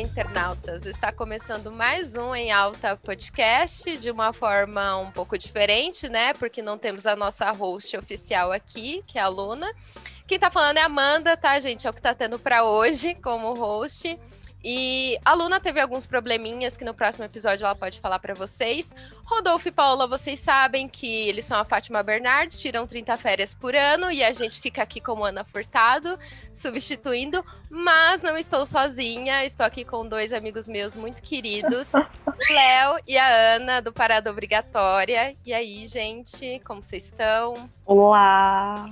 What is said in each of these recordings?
internautas! Está começando mais um Em Alta podcast de uma forma um pouco diferente, né? Porque não temos a nossa host oficial aqui, que é a Luna. Quem tá falando é a Amanda, tá, gente? É o que tá tendo para hoje como host. E a Luna teve alguns probleminhas que no próximo episódio ela pode falar para vocês. Rodolfo e Paula, vocês sabem que eles são a Fátima Bernardes, tiram 30 férias por ano e a gente fica aqui como Ana Furtado, substituindo. Mas não estou sozinha, estou aqui com dois amigos meus muito queridos, o Léo e a Ana, do Parada Obrigatória. E aí, gente, como vocês estão? Olá!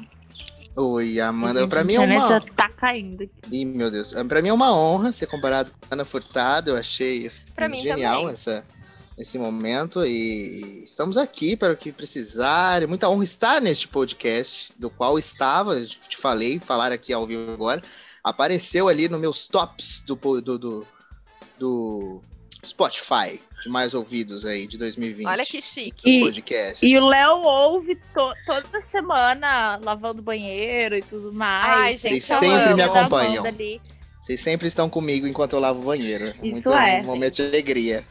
Oi, Amanda. Para mim é uma. Já tá caindo. Aqui. Ih, meu Deus. Para mim é uma honra ser comparado com Ana Furtado. Eu achei assim, genial essa, esse momento e estamos aqui para o que precisar. É muita honra estar neste podcast, do qual estava, te falei, falar aqui ao vivo agora. Apareceu ali nos meus tops do, do, do, do Spotify de mais ouvidos aí de 2020. Olha que chique. Podcast. E o Léo ouve to toda semana lavando banheiro e tudo mais. Ai, gente, Vocês sempre me acompanham. Vocês sempre estão comigo enquanto eu lavo o banheiro. Isso Muito, é. Um momento de alegria.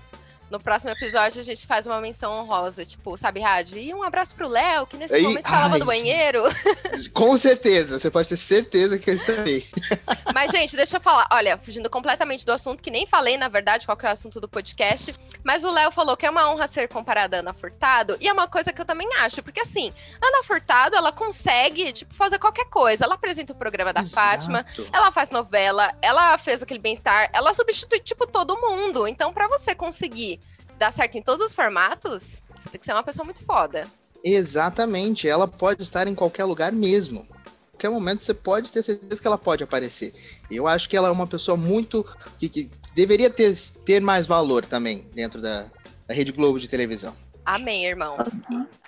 No próximo episódio a gente faz uma menção honrosa, tipo, sabe, Rádio? E um abraço pro Léo, que nesse momento está lavando banheiro. Com certeza, você pode ter certeza que eu estarei. Mas, gente, deixa eu falar. Olha, fugindo completamente do assunto, que nem falei, na verdade, qual que é o assunto do podcast. Mas o Léo falou que é uma honra ser comparada a Ana Furtado. E é uma coisa que eu também acho, porque assim, Ana Furtado, ela consegue, tipo, fazer qualquer coisa. Ela apresenta o programa da Exato. Fátima, ela faz novela, ela fez aquele bem-estar, ela substitui, tipo, todo mundo. Então, para você conseguir dar certo em todos os formatos, você tem que ser uma pessoa muito foda. Exatamente, ela pode estar em qualquer lugar mesmo. Em qualquer momento você pode ter certeza que ela pode aparecer. Eu acho que ela é uma pessoa muito. que, que deveria ter, ter mais valor também dentro da, da Rede Globo de televisão. Amém, irmão.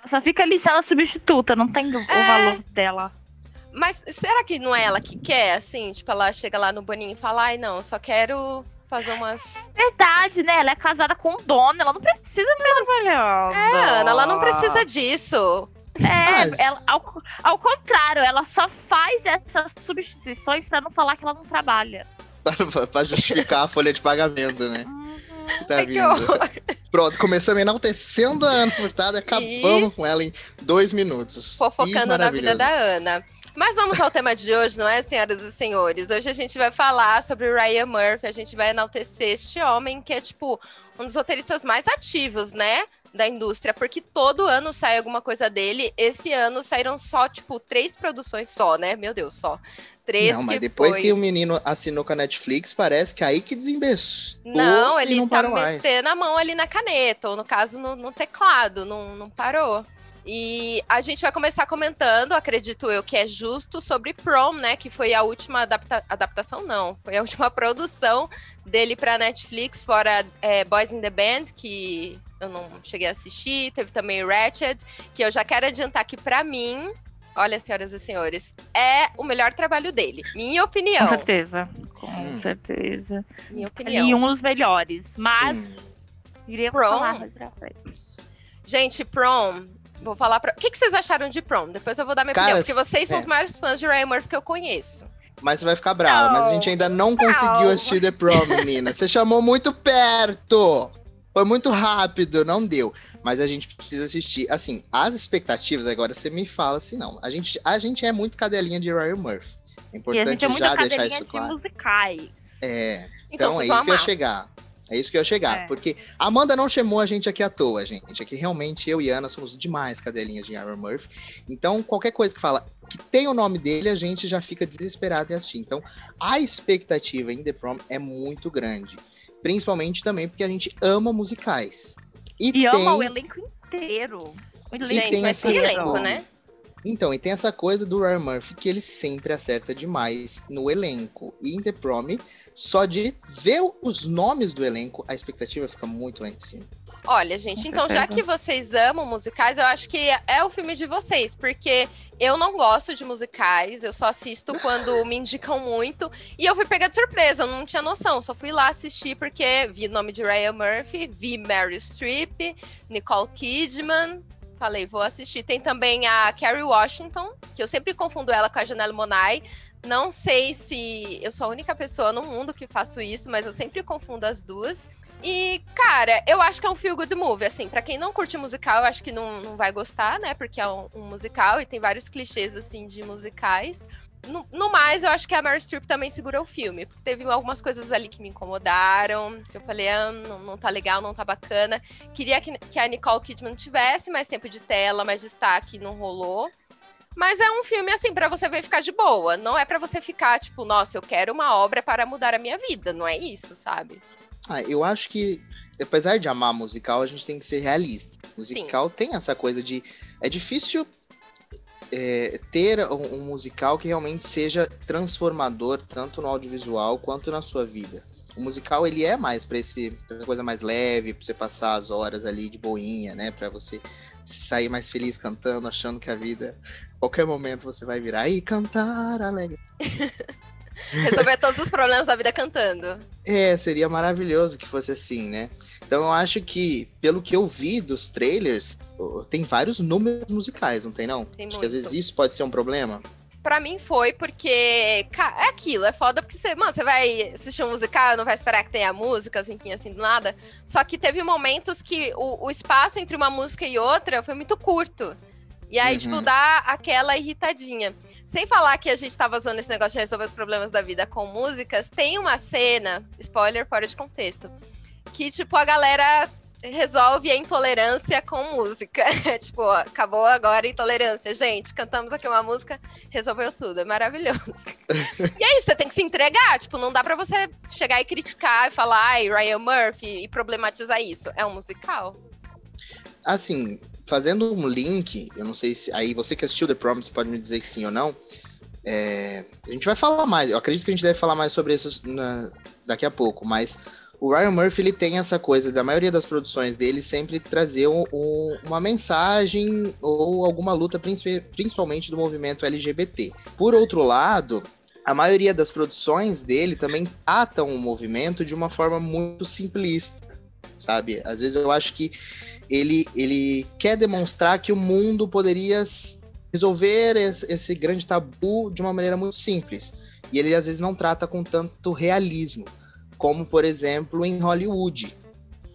Só fica ali se ela substituta, não tem o é... valor dela. Mas será que não é ela que quer, assim? Tipo, ela chega lá no Boninho e fala, ai, não, só quero fazer umas. Verdade, né? Ela é casada com o dono, ela não precisa ficar trabalhando. É, Ana, ela não precisa disso. É, Mas... ela, ao, ao contrário, ela só faz essas substituições para não falar que ela não trabalha. para justificar a folha de pagamento, né? Uhum. Tá vindo. Pronto, começamos enaltecendo a Ana Furtada e acabamos e... com ela em dois minutos. Fofocando na vida da Ana. Mas vamos ao tema de hoje, não é, senhoras e senhores? Hoje a gente vai falar sobre o Ryan Murphy, a gente vai enaltecer este homem que é, tipo, um dos roteiristas mais ativos, né? Da indústria, porque todo ano sai alguma coisa dele. Esse ano saíram só, tipo, três produções só, né? Meu Deus, só. Três não, mas depois foi... que o menino assinou com a Netflix, parece que aí que desembestou. Não, ele não tá metendo a mão ali na caneta, ou no caso no, no teclado, não, não parou. E a gente vai começar comentando, acredito eu, que é justo sobre Prom, né? Que foi a última adapta adaptação, não. Foi a última produção dele para Netflix, fora é, Boys in the Band, que eu não cheguei a assistir. Teve também Ratchet, que eu já quero adiantar que para mim, olha, senhoras e senhores, é o melhor trabalho dele. Minha opinião. Com certeza. Com hum. certeza. Minha opinião. E um dos melhores. Mas. Hum. Iria Prom. falar mais pra frente. Gente, Prom Vou falar pra. O que, que vocês acharam de Prom? Depois eu vou dar minha Cara, opinião, porque vocês são é. os maiores fãs de Ryan Murphy que eu conheço. Mas você vai ficar brava, mas a gente ainda não, não conseguiu assistir The Prom, menina. Você chamou muito perto! Foi muito rápido, não deu. Mas a gente precisa assistir. Assim, as expectativas, agora você me fala se não. A gente, a gente é muito cadelinha de Ryan Murphy. É importante é já deixar isso claro. De musicais. É. Então, então é aí que eu ia chegar. É isso que eu ia chegar. É. Porque a Amanda não chamou a gente aqui à toa, gente. Aqui realmente eu e Ana somos demais cadelinhas de Aaron Murphy. Então, qualquer coisa que fala que tem o nome dele, a gente já fica desesperado em assistir. Então, a expectativa em The Prom é muito grande. Principalmente também porque a gente ama musicais. E, e tem... ama o elenco inteiro. O elenco, gente, mas que elenco, né? Então, e tem essa coisa do Ryan Murphy que ele sempre acerta demais no elenco. E em The Prom, só de ver os nomes do elenco, a expectativa fica muito lá em cima. Olha, gente, então já que vocês amam musicais, eu acho que é o filme de vocês, porque eu não gosto de musicais, eu só assisto quando me indicam muito. E eu fui pegar de surpresa, eu não tinha noção, só fui lá assistir porque vi o nome de Ryan Murphy, vi Mary Streep, Nicole Kidman, Falei, vou assistir. Tem também a Carrie Washington, que eu sempre confundo ela com a Janelle Monáe, Não sei se eu sou a única pessoa no mundo que faço isso, mas eu sempre confundo as duas. E, cara, eu acho que é um feel good movie, assim, para quem não curte musical, eu acho que não, não vai gostar, né? Porque é um, um musical e tem vários clichês, assim, de musicais. No, no, mais, eu acho que a Mary Streep também segura o filme, porque teve algumas coisas ali que me incomodaram, que eu falei, ah, não, não tá legal, não tá bacana. Queria que, que a Nicole Kidman tivesse mais tempo de tela, mais destaque, não rolou. Mas é um filme, assim, para você ver ficar de boa. Não é para você ficar, tipo, nossa, eu quero uma obra para mudar a minha vida. Não é isso, sabe? Ah, eu acho que, apesar de amar musical, a gente tem que ser realista. Musical Sim. tem essa coisa de. É difícil é, ter um, um, musical que realmente seja transformador, tanto no audiovisual quanto na sua vida. O musical, ele é mais para esse pra coisa mais leve, para você passar as horas ali de boinha, né? Para você sair mais feliz cantando, achando que a vida, qualquer momento você vai virar e cantar alegre. Resolver todos os problemas da vida cantando. É, seria maravilhoso que fosse assim, né? Então eu acho que, pelo que eu vi dos trailers, tem vários números musicais, não tem não? Tem acho muito. que às vezes isso pode ser um problema. Pra mim foi porque é aquilo, é foda porque você, mano, você vai assistir um musical, não vai esperar que tenha música, assim, assim, do nada. Só que teve momentos que o, o espaço entre uma música e outra foi muito curto. E aí, tipo, uhum. tipo, dá aquela irritadinha. Sem falar que a gente tava usando esse negócio de resolver os problemas da vida com músicas, tem uma cena, spoiler fora de contexto, que, tipo, a galera resolve a intolerância com música. tipo, ó, acabou agora a intolerância. Gente, cantamos aqui uma música, resolveu tudo. É maravilhoso. e é isso, você tem que se entregar. Tipo, não dá para você chegar e criticar e falar, ai, Ryan Murphy, e problematizar isso. É um musical. Assim, fazendo um link, eu não sei se. Aí você que assistiu The Promise pode me dizer que sim ou não. É, a gente vai falar mais. Eu acredito que a gente deve falar mais sobre isso na, daqui a pouco, mas o Ryan Murphy ele tem essa coisa da maioria das produções dele sempre trazer um, um, uma mensagem ou alguma luta, principalmente do movimento LGBT. Por outro lado, a maioria das produções dele também tratam o movimento de uma forma muito simplista, sabe? Às vezes eu acho que ele, ele quer demonstrar que o mundo poderia resolver esse, esse grande tabu de uma maneira muito simples. E ele às vezes não trata com tanto realismo, como por exemplo em Hollywood,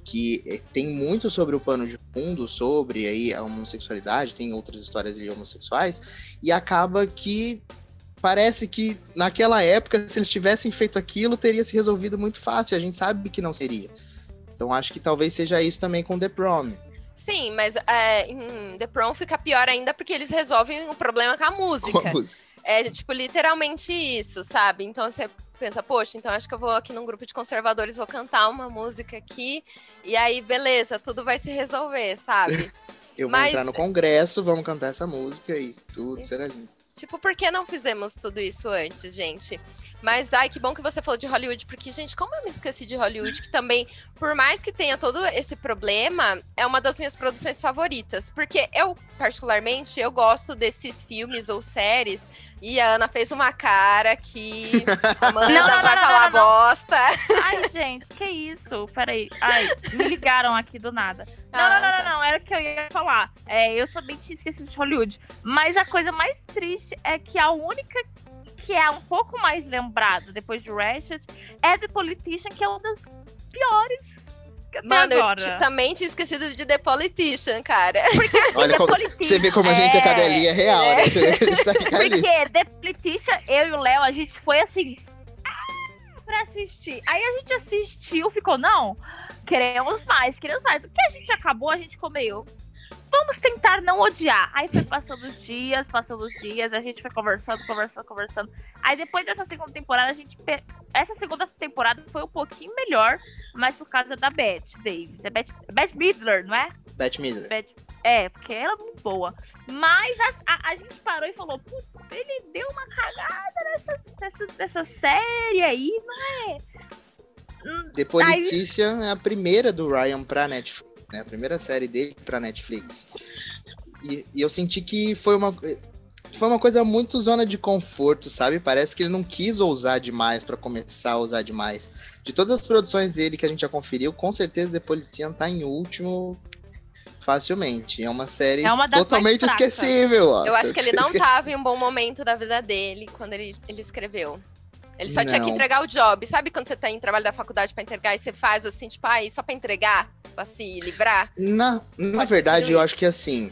que eh, tem muito sobre o pano de fundo, sobre aí a homossexualidade, tem outras histórias de homossexuais, e acaba que parece que naquela época, se eles tivessem feito aquilo, teria se resolvido muito fácil. A gente sabe que não seria. Então acho que talvez seja isso também com The Prom. Sim, mas é, em The Prom fica pior ainda porque eles resolvem o problema com a música. Com a música. É, tipo, literalmente isso, sabe? Então você pensa, poxa, então acho que eu vou aqui num grupo de conservadores, vou cantar uma música aqui, e aí, beleza, tudo vai se resolver, sabe? eu vou Mas... entrar no congresso, vamos cantar essa música e tudo será lindo. Tipo, por que não fizemos tudo isso antes, gente? Mas, ai, que bom que você falou de Hollywood, porque, gente, como eu me esqueci de Hollywood, que também, por mais que tenha todo esse problema, é uma das minhas produções favoritas. Porque eu, particularmente, eu gosto desses filmes ou séries e a Ana fez uma cara que a Amanda não, não, vai não, falar bosta. Ai, gente, que isso? Peraí. Ai, me ligaram aqui do nada. Não, ah, não, não, tá. não, era o que eu ia falar. É, eu também tinha esquecido de Hollywood. Mas a coisa mais triste é que a única que é um pouco mais lembrada depois de Ratchet é The Politician, que é uma das piores Mano, agora. eu também tinha esquecido de The Politician, cara. Porque assim, Olha, como, você vê como a gente é, é cadelinha real, é. né? Você vê que a gente tá Porque The Politician, eu e o Léo, a gente foi assim. Ah, pra assistir. Aí a gente assistiu, ficou, não, queremos mais, queremos mais. Porque a gente acabou, a gente comeu vamos tentar não odiar. Aí foi passando os dias, passando os dias, a gente foi conversando, conversando, conversando. Aí depois dessa segunda temporada, a gente. Essa segunda temporada foi um pouquinho melhor, mas por causa da Beth Davis. É Beth, Beth Midler, não é? Beth Midler. Beth, é, porque ela é muito boa. Mas a, a, a gente parou e falou: putz, ele deu uma cagada nessa, nessa, nessa série aí, não é? Politician aí... é a primeira do Ryan pra Netflix né? A primeira série dele para Netflix. E, e, eu senti que foi uma foi uma coisa muito zona de conforto, sabe? Parece que ele não quis ousar demais para começar a usar demais. De todas as produções dele que a gente já conferiu, com certeza The Polician tá em último Facilmente. É uma série é uma totalmente esquecível. Ó. Eu acho que ele não estava em um bom momento da vida dele quando ele, ele escreveu. Ele só não. tinha que entregar o job. Sabe quando você tá em trabalho da faculdade para entregar e você faz assim, tipo, aí, ah, só para entregar, pra se livrar? Na, na verdade, eu acho que assim,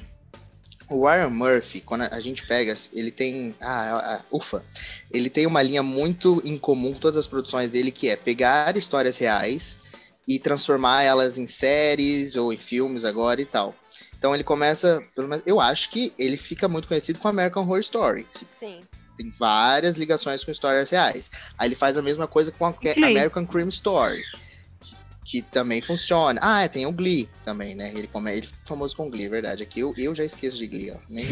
o Ryan Murphy, quando a gente pega, ele tem. Ah, ah, ufa! Ele tem uma linha muito incomum com todas as produções dele, que é pegar histórias reais e transformar elas em séries ou em filmes agora e tal. Então ele começa, eu acho que ele fica muito conhecido com American Horror Story. Sim. Tem várias ligações com histórias reais. Aí ele faz a mesma coisa com a American Crime Story que também funciona. Ah, é, tem o Glee também, né? Ele, come, ele é famoso com Glee, verdade. Aqui eu, eu já esqueço de Glee, ó. Nem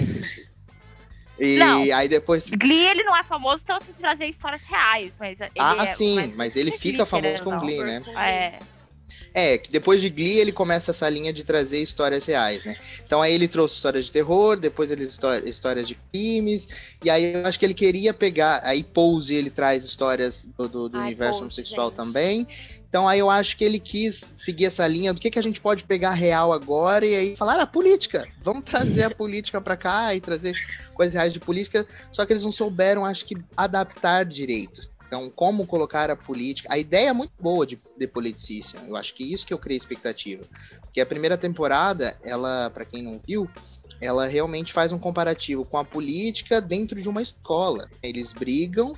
E não, aí depois. Glee ele não é famoso tanto de trazer histórias reais, mas. ah, é, sim, mas, mas ele fica famoso com Glee, né? É. É, que depois de Glee ele começa essa linha de trazer histórias reais, né? Então aí ele trouxe histórias de terror, depois ele histórias de crimes, e aí eu acho que ele queria pegar. Aí Pose ele traz histórias do, do, do Ai, universo Pose, homossexual gente. também. Então aí eu acho que ele quis seguir essa linha do que, que a gente pode pegar real agora e aí falar a ah, política. Vamos trazer a política para cá e trazer coisas reais de política. Só que eles não souberam, acho que, adaptar direito. Então, como colocar a política. A ideia é muito boa de The Politician. Eu acho que isso que eu criei expectativa. Porque a primeira temporada, ela, para quem não viu, ela realmente faz um comparativo com a política dentro de uma escola. Eles brigam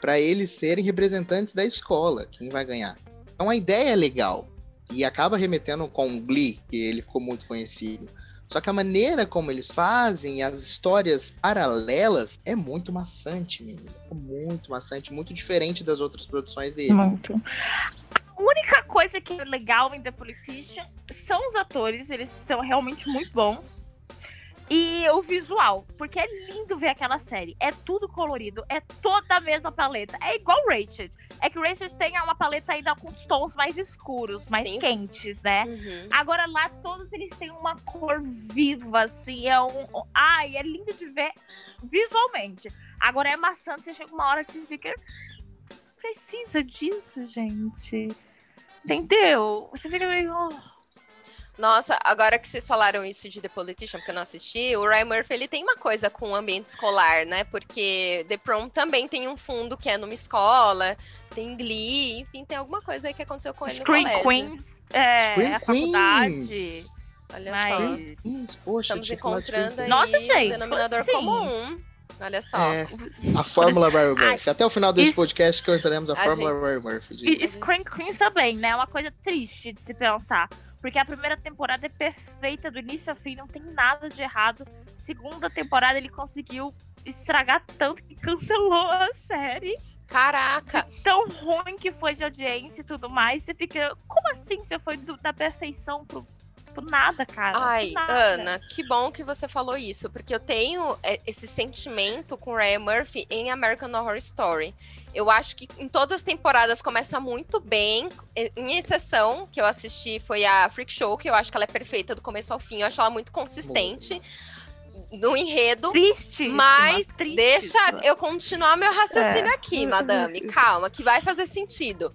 para eles serem representantes da escola. Quem vai ganhar? Então a ideia é legal e acaba remetendo com o Glee, que ele ficou muito conhecido. Só que a maneira como eles fazem, as histórias paralelas, é muito maçante, menina. Muito maçante, muito diferente das outras produções dele. Muito. A única coisa que é legal em The Politician são os atores, eles são realmente muito bons. E o visual, porque é lindo ver aquela série. É tudo colorido, é toda a mesma paleta. É igual Rachel. É que Rachel tem uma paleta ainda com tons mais escuros, mais Sim. quentes, né? Uhum. Agora lá todos eles têm uma cor viva, assim. É um. Ai, é lindo de ver visualmente. Agora é maçante, você chega uma hora que você fica. Precisa disso, gente. Entendeu? Você fica meio. Nossa, agora que vocês falaram isso de The Politician, porque eu não assisti, o Ryan Murphy ele tem uma coisa com o ambiente escolar, né? Porque The Prom também tem um fundo que é numa escola, tem Glee, enfim, tem alguma coisa aí que aconteceu com ele Screen no colégio. Queens, é, Screen a faculdade. Queens. Olha Mas... só. Poxa, Estamos encontrando aí Nossa, gente, denominador assim? comum. Olha só. É, a fórmula Ryan Murphy. Até o final desse podcast que entraremos a, a fórmula gente... Ryan Murphy. De... E Screen Queens também, né? É uma coisa triste de se pensar. Porque a primeira temporada é perfeita, do início ao fim, não tem nada de errado. Segunda temporada ele conseguiu estragar tanto que cancelou a série. Caraca! De tão ruim que foi de audiência e tudo mais. Você fica. Como assim você foi do, da perfeição pro, pro nada, cara? Ai, nada. Ana, que bom que você falou isso. Porque eu tenho é, esse sentimento com Ryan Murphy em American Horror Story. Eu acho que em todas as temporadas começa muito bem. Em exceção, que eu assisti, foi a Freak Show, que eu acho que ela é perfeita do começo ao fim. Eu acho ela muito consistente. No enredo, triste, mas deixa eu continuar meu raciocínio é. aqui, madame. Calma, que vai fazer sentido.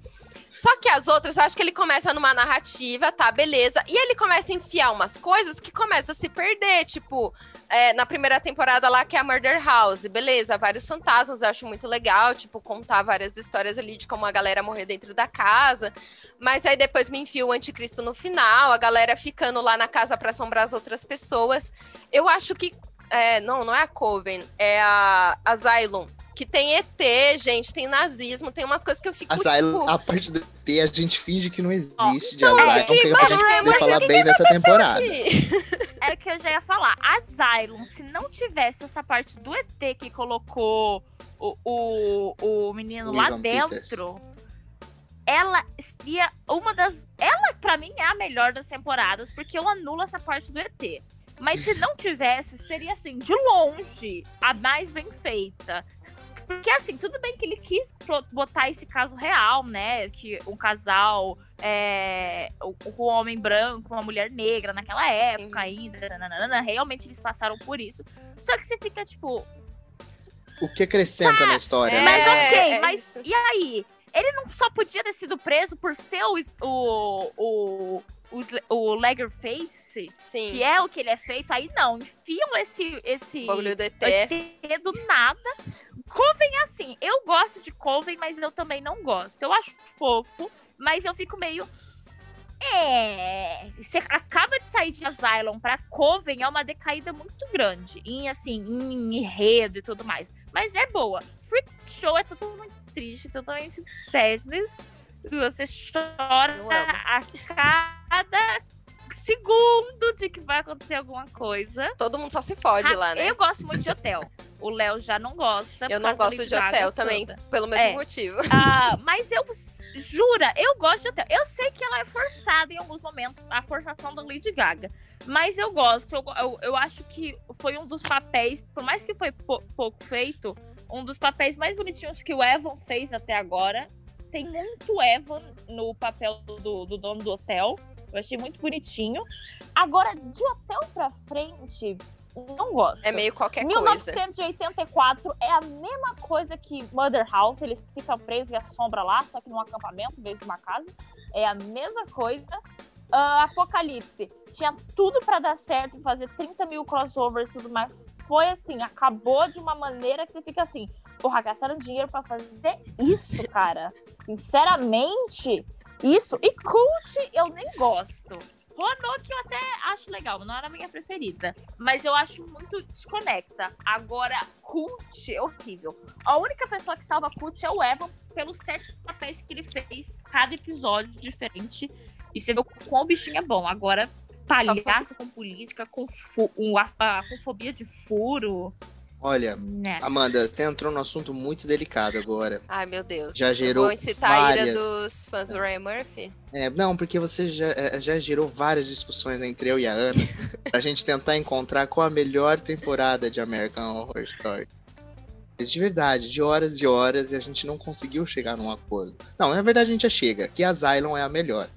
Só que as outras, acho que ele começa numa narrativa, tá, beleza. E ele começa a enfiar umas coisas que começam a se perder. Tipo, é, na primeira temporada lá, que é a Murder House, beleza, vários fantasmas, eu acho muito legal, tipo, contar várias histórias ali de como a galera morreu dentro da casa. Mas aí depois me enfia o anticristo no final, a galera ficando lá na casa para assombrar as outras pessoas. Eu acho que. É, não, não é a Coven, é a Asylum que tem ET, gente, tem nazismo, tem umas coisas que eu fico, Asylum, tipo... A parte do ET a gente finge que não existe de Asylum, é, que, que a gente poder falar que bem nessa temporada. É o que eu já ia falar. Asylum, se não tivesse essa parte do ET que colocou o, o, o menino lá dentro... Peters ela seria uma das. Ela, para mim, é a melhor das temporadas, porque eu anulo essa parte do ET. Mas se não tivesse, seria assim, de longe, a mais bem feita. Porque, assim, tudo bem que ele quis botar esse caso real, né? Que um casal, é, um homem branco, uma mulher negra naquela época ainda, nananana, realmente eles passaram por isso. Só que você fica, tipo. O que acrescenta tá, na história? É, mas ok, é, mas e aí? Ele não só podia ter sido preso por ser o, o, o o, o Leatherface, Sim. que é o que ele é feito, aí não, enfiam esse, esse do ET. ET do nada. Coven é assim, eu gosto de Coven, mas eu também não gosto. Eu acho fofo, mas eu fico meio. É. Você acaba de sair de Asylum pra Coven, é uma decaída muito grande. Em assim, em enredo e tudo mais. Mas é boa. Freak Show é totalmente triste, totalmente sadness. Você chora a cada segundo de que vai acontecer alguma coisa. Todo mundo só se fode lá, né? Eu gosto muito de hotel. O Léo já não gosta. Eu não gosto de hotel também, pelo mesmo é. motivo. Uh, mas eu jura, eu gosto de hotel. Eu sei que ela é forçada em alguns momentos, a forçação da Lady Gaga. Mas eu gosto, eu, eu, eu acho que foi um dos papéis, por mais que foi pouco feito, um dos papéis mais bonitinhos que o Evan fez até agora tem muito Evan no papel do, do dono do hotel. Eu achei muito bonitinho. Agora, de hotel pra frente, não gosto. É meio qualquer 1984 coisa. é a mesma coisa que Mother House. Eles ficam presos e assombra lá, só que num acampamento, em vez de uma casa. É a mesma coisa. Uh, Apocalipse. Tinha tudo para dar certo, fazer 30 mil crossovers e tudo mais. Foi assim, acabou de uma maneira que você fica assim, porra, gastaram dinheiro para fazer isso, cara. Sinceramente, isso. E cult eu nem gosto. Roanoke eu até acho legal, não era a minha preferida. Mas eu acho muito desconecta. Agora, Cult é horrível. A única pessoa que salva Cult é o Evan, pelos sete papéis que ele fez, cada episódio diferente. E você vê quão o bichinho é bom. Agora, palhaço com política, com, um, a, a, com fobia de furo. Olha, né. Amanda, você entrou num assunto muito delicado agora. Ai, meu Deus. Já gerou Vou incitar várias... a ira dos fãs do Ryan Murphy? É, não, porque você já, é, já gerou várias discussões entre eu e a Ana pra gente tentar encontrar qual a melhor temporada de American Horror Story. De verdade, de horas e horas, e a gente não conseguiu chegar num acordo. Não, na verdade a gente já chega, que a Asylum é a melhor.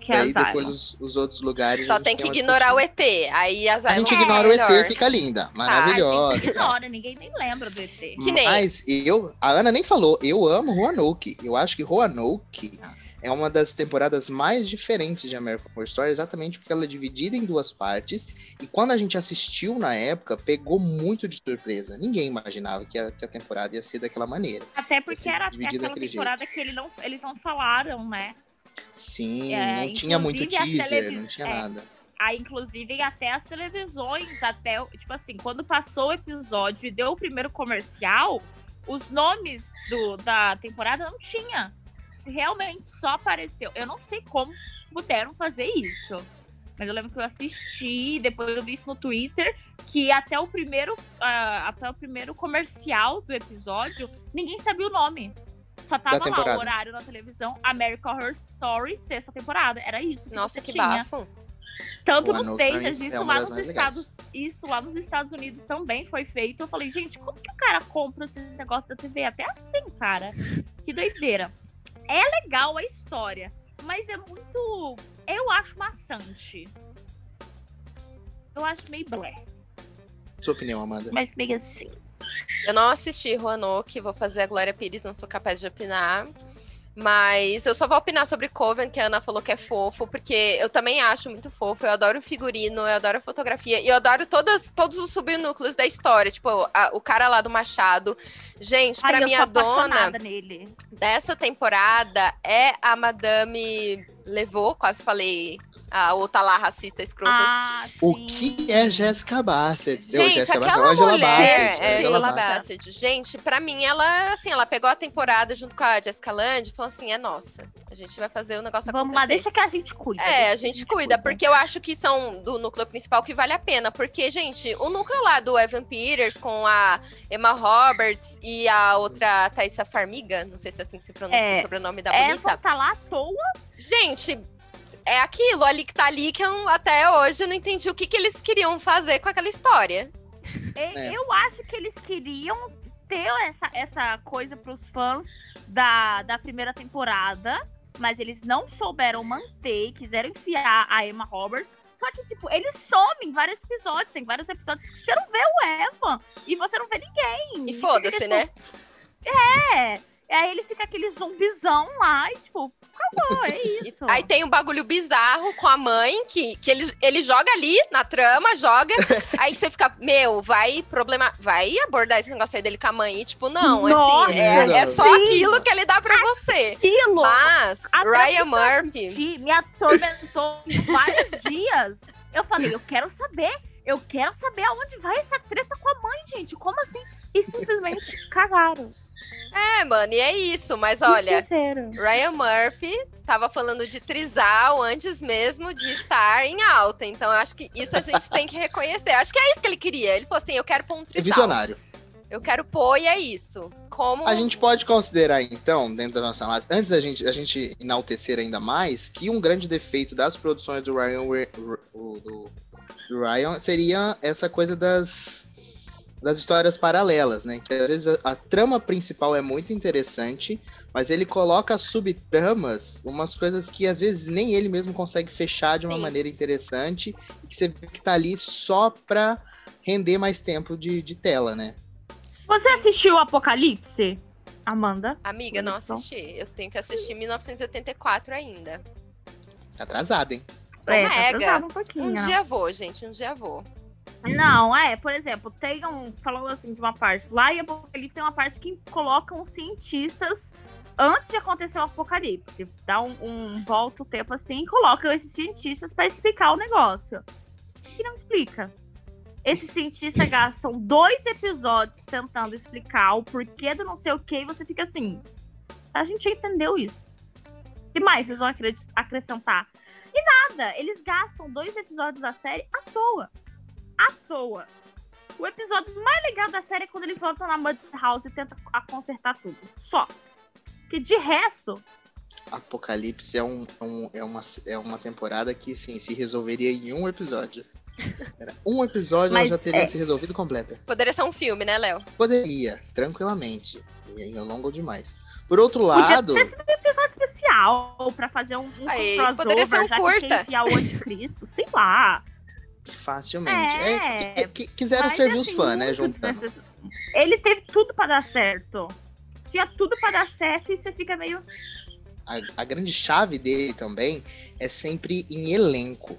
Que aí depois os, os, outros lugares. Só tem que ignorar o ET. Aí as A gente ignora é o ET e fica linda. Tá, maravilhosa. a gente ignora, ninguém nem lembra do ET. Que nem. Mas eu, a Ana nem falou, eu amo Roanoke. Eu acho que Roanoke é uma das temporadas mais diferentes de American Horror Story, exatamente porque ela é dividida em duas partes. E quando a gente assistiu na época, pegou muito de surpresa. Ninguém imaginava que a, que a temporada ia ser daquela maneira. Até porque era até aquela temporada jeito. que ele não, eles não falaram, né? Sim, é, não tinha muito teaser, não tinha é, nada. Aí, inclusive, até as televisões, até, tipo assim, quando passou o episódio e deu o primeiro comercial, os nomes do, da temporada não tinha. Realmente só apareceu. Eu não sei como puderam fazer isso. Mas eu lembro que eu assisti, depois eu vi isso no Twitter, que até o primeiro, uh, até o primeiro comercial do episódio, ninguém sabia o nome. Só tava lá o horário na televisão, American Horror Story, sexta temporada. Era isso. Que Nossa, que tinha. bafo. Tanto nos pages, isso é lá nos Estados. Legais. Isso lá nos Estados Unidos também foi feito. Eu falei, gente, como que o cara compra esse negócio da TV? Até assim, cara. Que doideira. É legal a história, mas é muito. Eu acho maçante. Eu acho meio blé. Sua opinião, Amanda? Mas meio assim. Eu não assisti Roanoke, vou fazer a Glória Pires, não sou capaz de opinar. Mas eu só vou opinar sobre Coven, que a Ana falou que é fofo, porque eu também acho muito fofo. Eu adoro o figurino, eu adoro a fotografia, e eu adoro todas, todos os subnúcleos da história. Tipo, a, o cara lá do Machado. Gente, Ai, pra mim, a dona nele. dessa temporada é a Madame Levou, quase falei a outra lá racista escrota. Ah, o que é Jéssica Bassett? Gente, Jessica aquela Bassett, mulher, Bassett, é, Angela Bassett. Gente, pra mim, ela, assim, ela pegou a temporada junto com a Jessica Lange e falou assim, é nossa, a gente vai fazer o negócio Vamos lá, deixa que a gente cuida. É, a gente, a gente cuida, cuida, porque eu acho que são do núcleo principal que vale a pena, porque, gente, o núcleo lá do Evan Peters com a Emma Roberts e a outra Thaisa Farmiga, não sei se é assim se pronuncia é, o sobrenome da bonita. Ela tá lá à toa. Gente, é aquilo, ali que tá ali, que eu, até hoje eu não entendi o que, que eles queriam fazer com aquela história. É. Eu acho que eles queriam ter essa, essa coisa pros fãs da, da primeira temporada, mas eles não souberam manter, quiseram enfiar a Emma Roberts. Só que, tipo, eles somem em vários episódios. Tem vários episódios que você não vê o Evan e você não vê ninguém. E foda-se, né? É. Aí ele fica aquele zumbizão lá e, tipo, acabou, é isso. Aí tem um bagulho bizarro com a mãe, que, que ele, ele joga ali na trama, joga. aí você fica, meu, vai problema. Vai abordar esse negócio aí dele com a mãe. E, tipo, não, assim, Nossa, assim, é, é só sim. aquilo que ele dá pra você. Aquilo. Mas, Ryan Murphy. Me atormentou vários dias. Eu falei, eu quero saber. Eu quero saber aonde vai essa treta com a mãe, gente. Como assim? E simplesmente cagaram. É, mano, e é isso. Mas olha, Ryan Murphy tava falando de trisal antes mesmo de estar em alta. Então, eu acho que isso a gente tem que reconhecer. Acho que é isso que ele queria. Ele falou assim: eu quero pôr um trisal. É visionário. Eu quero pôr e é isso. Como... A gente pode considerar, então, dentro da nossa análise, antes da gente, a gente enaltecer ainda mais, que um grande defeito das produções do Ryan, do Ryan seria essa coisa das das histórias paralelas, né? Que às vezes a, a, trama principal é muito interessante, mas ele coloca subtramas, umas coisas que às vezes nem ele mesmo consegue fechar de uma Sim. maneira interessante, que você vê que tá ali só pra render mais tempo de, de tela, né? Você assistiu Apocalipse, Amanda? Amiga, não assisti. Eu tenho que assistir 1984 ainda. Tá atrasado, hein? É, tá atrasado um pouquinho. Um dia vou, gente, um dia vou. Não, é, por exemplo, tem um. Falando assim de uma parte. Lá em Apocalipse tem uma parte que colocam cientistas antes de acontecer o apocalipse. Dá um, um volta o tempo assim e colocam esses cientistas para explicar o negócio. E não explica. Esses cientistas gastam dois episódios tentando explicar o porquê do não sei o que e você fica assim. A gente entendeu isso. O que mais vocês vão acrescentar? E nada, eles gastam dois episódios da série à toa à toa. O episódio mais legal da série é quando eles voltam na Mud House e tentam consertar tudo. Só. Que de resto. Apocalipse é, um, um, é, uma, é uma temporada que, sim, se resolveria em um episódio. Era um episódio Mas, ela já teria é... se resolvido completa. Poderia ser um filme, né, Léo? Poderia, tranquilamente. E ainda longo demais. Por outro lado. Podia ter sido um episódio especial pra fazer um, um Aí, crossover, poderia ser um já curta. que o anticristo, sei lá. Facilmente. É, é que, quiseram servir assim, os fãs, né, juntando. Ele teve tudo para dar certo. Tinha tudo para dar certo e você fica meio. A, a grande chave dele também é sempre em elenco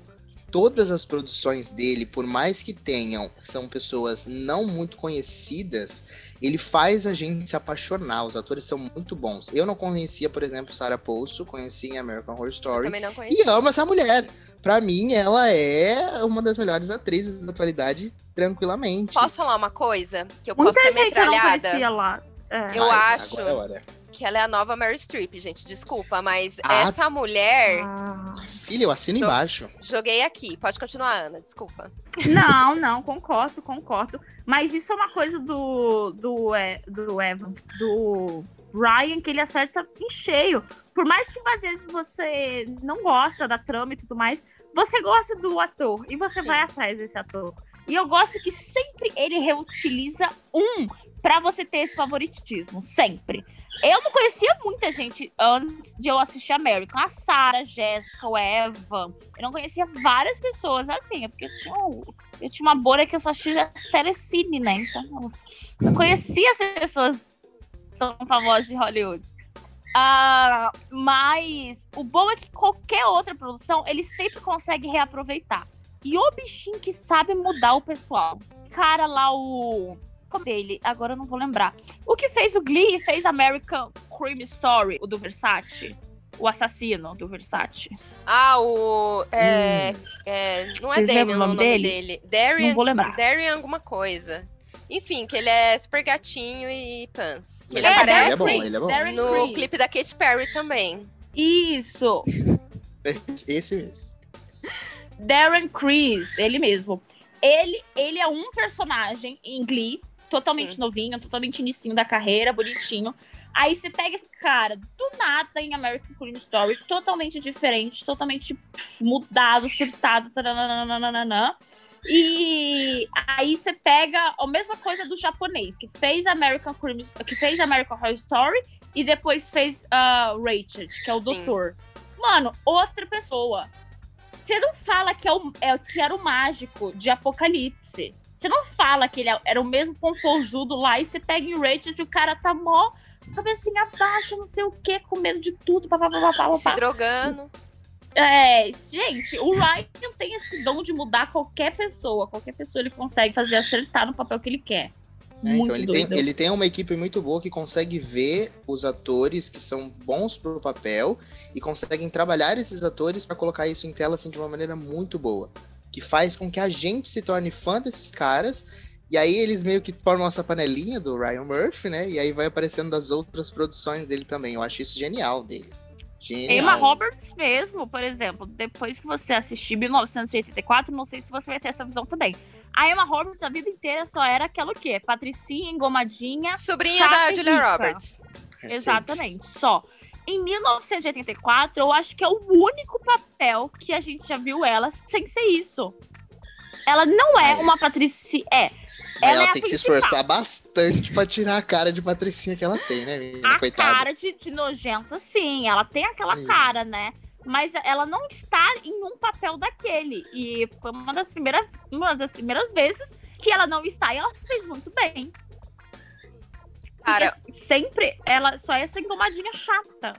todas as produções dele, por mais que tenham, são pessoas não muito conhecidas, ele faz a gente se apaixonar. Os atores são muito bons. Eu não conhecia, por exemplo, Sarah Paulson, conheci em American Horror Story. Eu também não conhecia. E amo essa mulher. Pra mim, ela é uma das melhores atrizes da atualidade, tranquilamente. Posso falar uma coisa? Que eu Muita posso ser metralhada? Eu, não lá. É. eu acho. É que ela é a nova Mary Streep, gente. Desculpa, mas ah, essa mulher. Ah. Filha, eu assino embaixo. Joguei aqui. Pode continuar, Ana. Desculpa. Não, não, concordo, concordo. Mas isso é uma coisa do. do, é, do Evan, do Ryan, que ele acerta em cheio. Por mais que às vezes você não gosta da trama e tudo mais, você gosta do ator e você Sim. vai atrás desse ator. E eu gosto que sempre ele reutiliza um para você ter esse favoritismo, sempre. Eu não conhecia muita gente antes de eu assistir American. A Sarah, Jéssica, o Evan. Eu não conhecia várias pessoas assim, é porque eu tinha, eu tinha uma bolha que eu só assistia telecine, né? Então, eu conhecia as pessoas tão famosas de Hollywood. Uh, mas o bom é que qualquer outra produção, ele sempre consegue reaproveitar. E o bichinho que sabe mudar o pessoal. Cara lá, o dele, agora eu não vou lembrar. O que fez o Glee fez American Crime Story, o do Versace. O assassino do Versace. Ah, o. É, hum. é, não é Damien o nome, dele? dele. Darian, não vou lembrar. Darian alguma coisa. Enfim, que ele é super gatinho e pans. Que ele é, aparece ele é bom, ele é bom. no Chris. clipe da Katy Perry também. Isso! Esse mesmo. Darren Criss, ele mesmo. Ele, ele é um personagem em Glee totalmente novinho, totalmente inicinho da carreira, bonitinho. Aí você pega esse cara do nada em American Crime Story, totalmente diferente, totalmente mudado, surtado, taranana, e aí você pega a mesma coisa do japonês, que fez American Crime, que fez American Horror Story e depois fez uh, Rachel, que é o Sim. doutor. Mano, outra pessoa. Você não fala que, é o, é, que era o mágico de Apocalipse. Você não fala que ele é, era o mesmo pomposudo lá e você pega em Rachel e o cara tá mó cabecinha baixa, não sei o que, com medo de tudo, papapá, papapá. Se drogando. É, gente, o Ryan tem esse dom de mudar qualquer pessoa. Qualquer pessoa ele consegue fazer acertar no papel que ele quer. É, então ele tem, ele tem uma equipe muito boa que consegue ver os atores que são bons pro papel e conseguem trabalhar esses atores para colocar isso em tela assim, de uma maneira muito boa. Que faz com que a gente se torne fã desses caras. E aí eles meio que formam essa panelinha do Ryan Murphy, né? E aí vai aparecendo das outras produções dele também. Eu acho isso genial dele. Genial. Emma Roberts mesmo, por exemplo, depois que você assistir 1984, não sei se você vai ter essa visão também. A Emma Roberts a vida inteira só era aquela o quê? Patricinha, engomadinha. Sobrinha da Julia. Roberts. É Exatamente, só. Em 1984, eu acho que é o único papel que a gente já viu ela sem ser isso. Ela não é, é. uma Patricinha. É, ela, ela é tem que se esforçar bastante pra tirar a cara de patricinha que ela tem, né, menina? A Coitada. cara de, de nojenta, sim. Ela tem aquela cara, né? Mas ela não está em um papel daquele. E foi uma das primeiras, uma das primeiras vezes que ela não está e ela fez muito bem. Cara, Porque sempre ela só é essa engomadinha chata.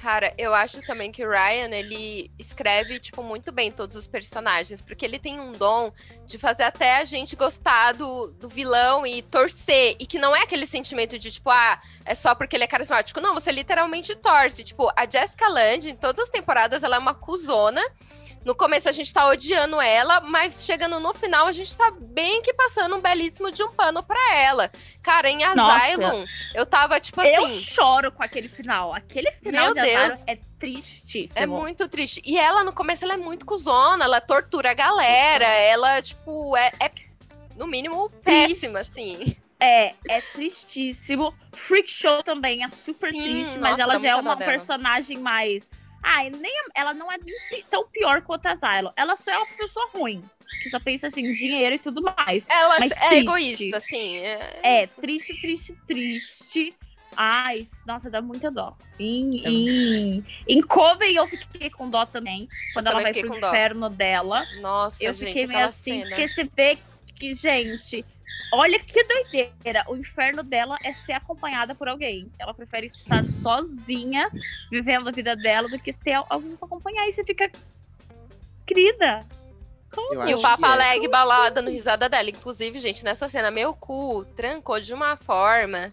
Cara, eu acho também que o Ryan, ele escreve, tipo, muito bem todos os personagens, porque ele tem um dom de fazer até a gente gostar do, do vilão e torcer, e que não é aquele sentimento de, tipo, ah, é só porque ele é carismático. Não, você literalmente torce. Tipo, a Jessica Lange, em todas as temporadas, ela é uma cuzona, no começo a gente tá odiando ela, mas chegando no final a gente tá bem que passando um belíssimo de um pano pra ela. Cara, em Asylum, Nossa. eu tava tipo assim. Eu choro com aquele final. Aquele final Meu de Deus. Asylum é tristíssimo. É muito triste. E ela, no começo, ela é muito cuzona, ela tortura a galera, ela, tipo, é, é no mínimo péssima, assim. É, é tristíssimo. Freak Show também é super Sim, triste, mas ela já é uma personagem mais ah, nem, ela não é tão pior quanto a Zylo. Ela só é uma pessoa ruim. Que só pensa assim, dinheiro e tudo mais. Ela Mas é triste. egoísta, assim. É, é triste, triste, triste. Ai, nossa, dá muita dó. Em, em, em Coven eu fiquei com dó também. Quando eu ela vai pro inferno dela. Nossa, eu gente, fiquei meio assim, cena. porque você vê que, gente, Olha que doideira. O inferno dela é ser acompanhada por alguém. Ela prefere estar sozinha, vivendo a vida dela, do que ter alguém pra acompanhar. E você fica. Querida. Como? E o Papa é. Leg balada no risada dela. Inclusive, gente, nessa cena, meu cu trancou de uma forma.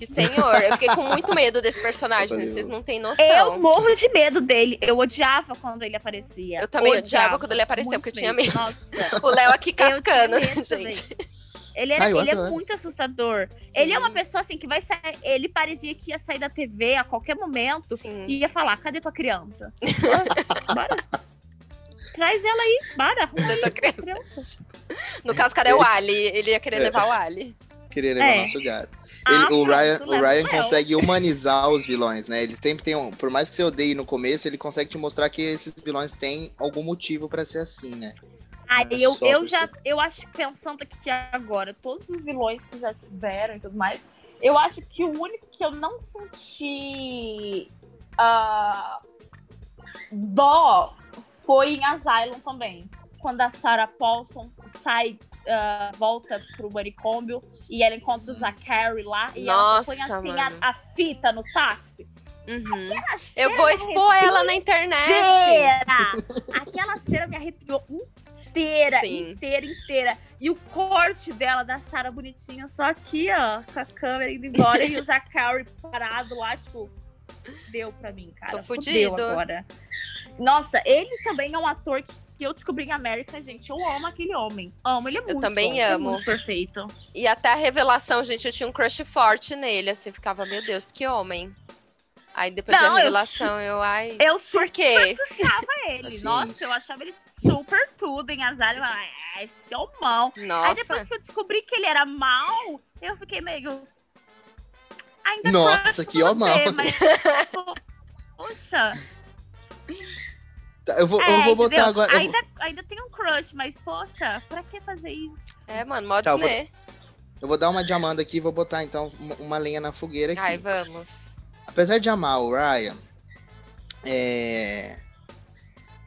Que, senhor, eu fiquei com muito medo desse personagem, né? vocês não têm noção. Eu morro de medo dele. Eu odiava quando ele aparecia. Eu também odiava, odiava quando ele apareceu, porque eu tinha medo. Nossa. o Léo aqui cascando, gente. Também. Ele, era, ele é muito assustador. Sim. Ele é uma pessoa assim que vai sair. Ele parecia que ia sair da TV a qualquer momento Sim. e ia falar: cadê tua criança? Bora. Traz ela aí, bora. Cadê tua criança? criança? No caso, cadê o Ali? Ele ia querer é. levar o Ali. Querer levar é. nosso gato. Ah, ele, ah, o Ryan, o Ryan consegue humanizar os vilões, né? Ele sempre tem um. Por mais que você odeie no começo, ele consegue te mostrar que esses vilões têm algum motivo para ser assim, né? Aí eu, eu já, eu acho, pensando aqui agora, todos os vilões que já tiveram e tudo mais, eu acho que o único que eu não senti uh, dó foi em Asylum também. Quando a Sarah Paulson sai, uh, volta pro manicômio e ela encontra o Zachary lá e Nossa, ela põe assim a, a, fita no táxi. Uhum. Eu vou expor ela na internet. Aquela cena me arrepiou inteira, Sim. inteira, inteira. E o corte dela da Sarah bonitinha, só aqui, ó, com a câmera indo embora e o Zachary parado lá, tipo, deu pra mim, cara. Tô fudido. agora. Nossa, ele também é um ator que eu descobri em América, gente. Eu amo aquele homem. Amo, ele é muito Eu também bom, é amo. É muito perfeito. E até a revelação, gente, eu tinha um crush forte nele, assim, ficava, meu Deus, que homem. Aí depois não, da revelação, eu, eu ai. Eu por quê? puxava ele. Assim, Nossa, eu achava ele super tudo em azar. Eu falava, é, esse é o mal. Nossa. Aí depois que eu descobri que ele era mal, eu fiquei meio. Ainda Nossa, que ó mal. Mas... Poxa. Tá, eu vou, é, eu vou botar entendeu? agora. Ainda, vou... ainda tem um crush, mas, poxa, pra que fazer isso? É, mano, modo tá, eu vou, eu vou dar uma de Amanda aqui e vou botar, então, uma lenha na fogueira aqui. Ai, vamos apesar de amar o Ryan, é.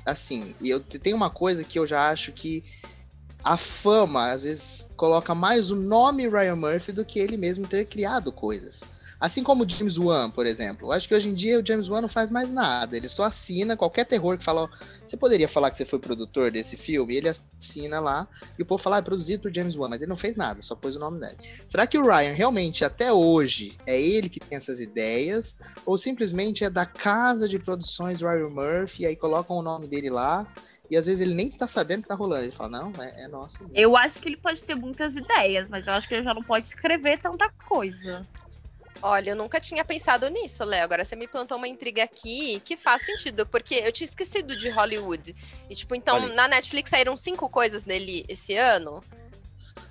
Assim, eu tenho uma coisa que eu já acho que a fama às vezes coloca mais o nome Ryan Murphy do que ele mesmo ter criado coisas. Assim como o James Wan, por exemplo. Eu acho que hoje em dia o James Wan não faz mais nada. Ele só assina qualquer terror que fala. Você poderia falar que você foi produtor desse filme? Ele assina lá e o povo fala, ah, é produzido por James Wan, mas ele não fez nada, só pôs o nome dele. Será que o Ryan realmente, até hoje, é ele que tem essas ideias? Ou simplesmente é da casa de produções Ryan Murphy e aí colocam o nome dele lá? E às vezes ele nem está sabendo que tá rolando. Ele fala, não, é, é nossa. Eu acho que ele pode ter muitas ideias, mas eu acho que ele já não pode escrever tanta coisa. Olha, eu nunca tinha pensado nisso, Léo. Agora você me plantou uma intriga aqui que faz sentido, porque eu tinha esquecido de Hollywood. E, tipo, então, Olha. na Netflix saíram cinco coisas dele esse ano.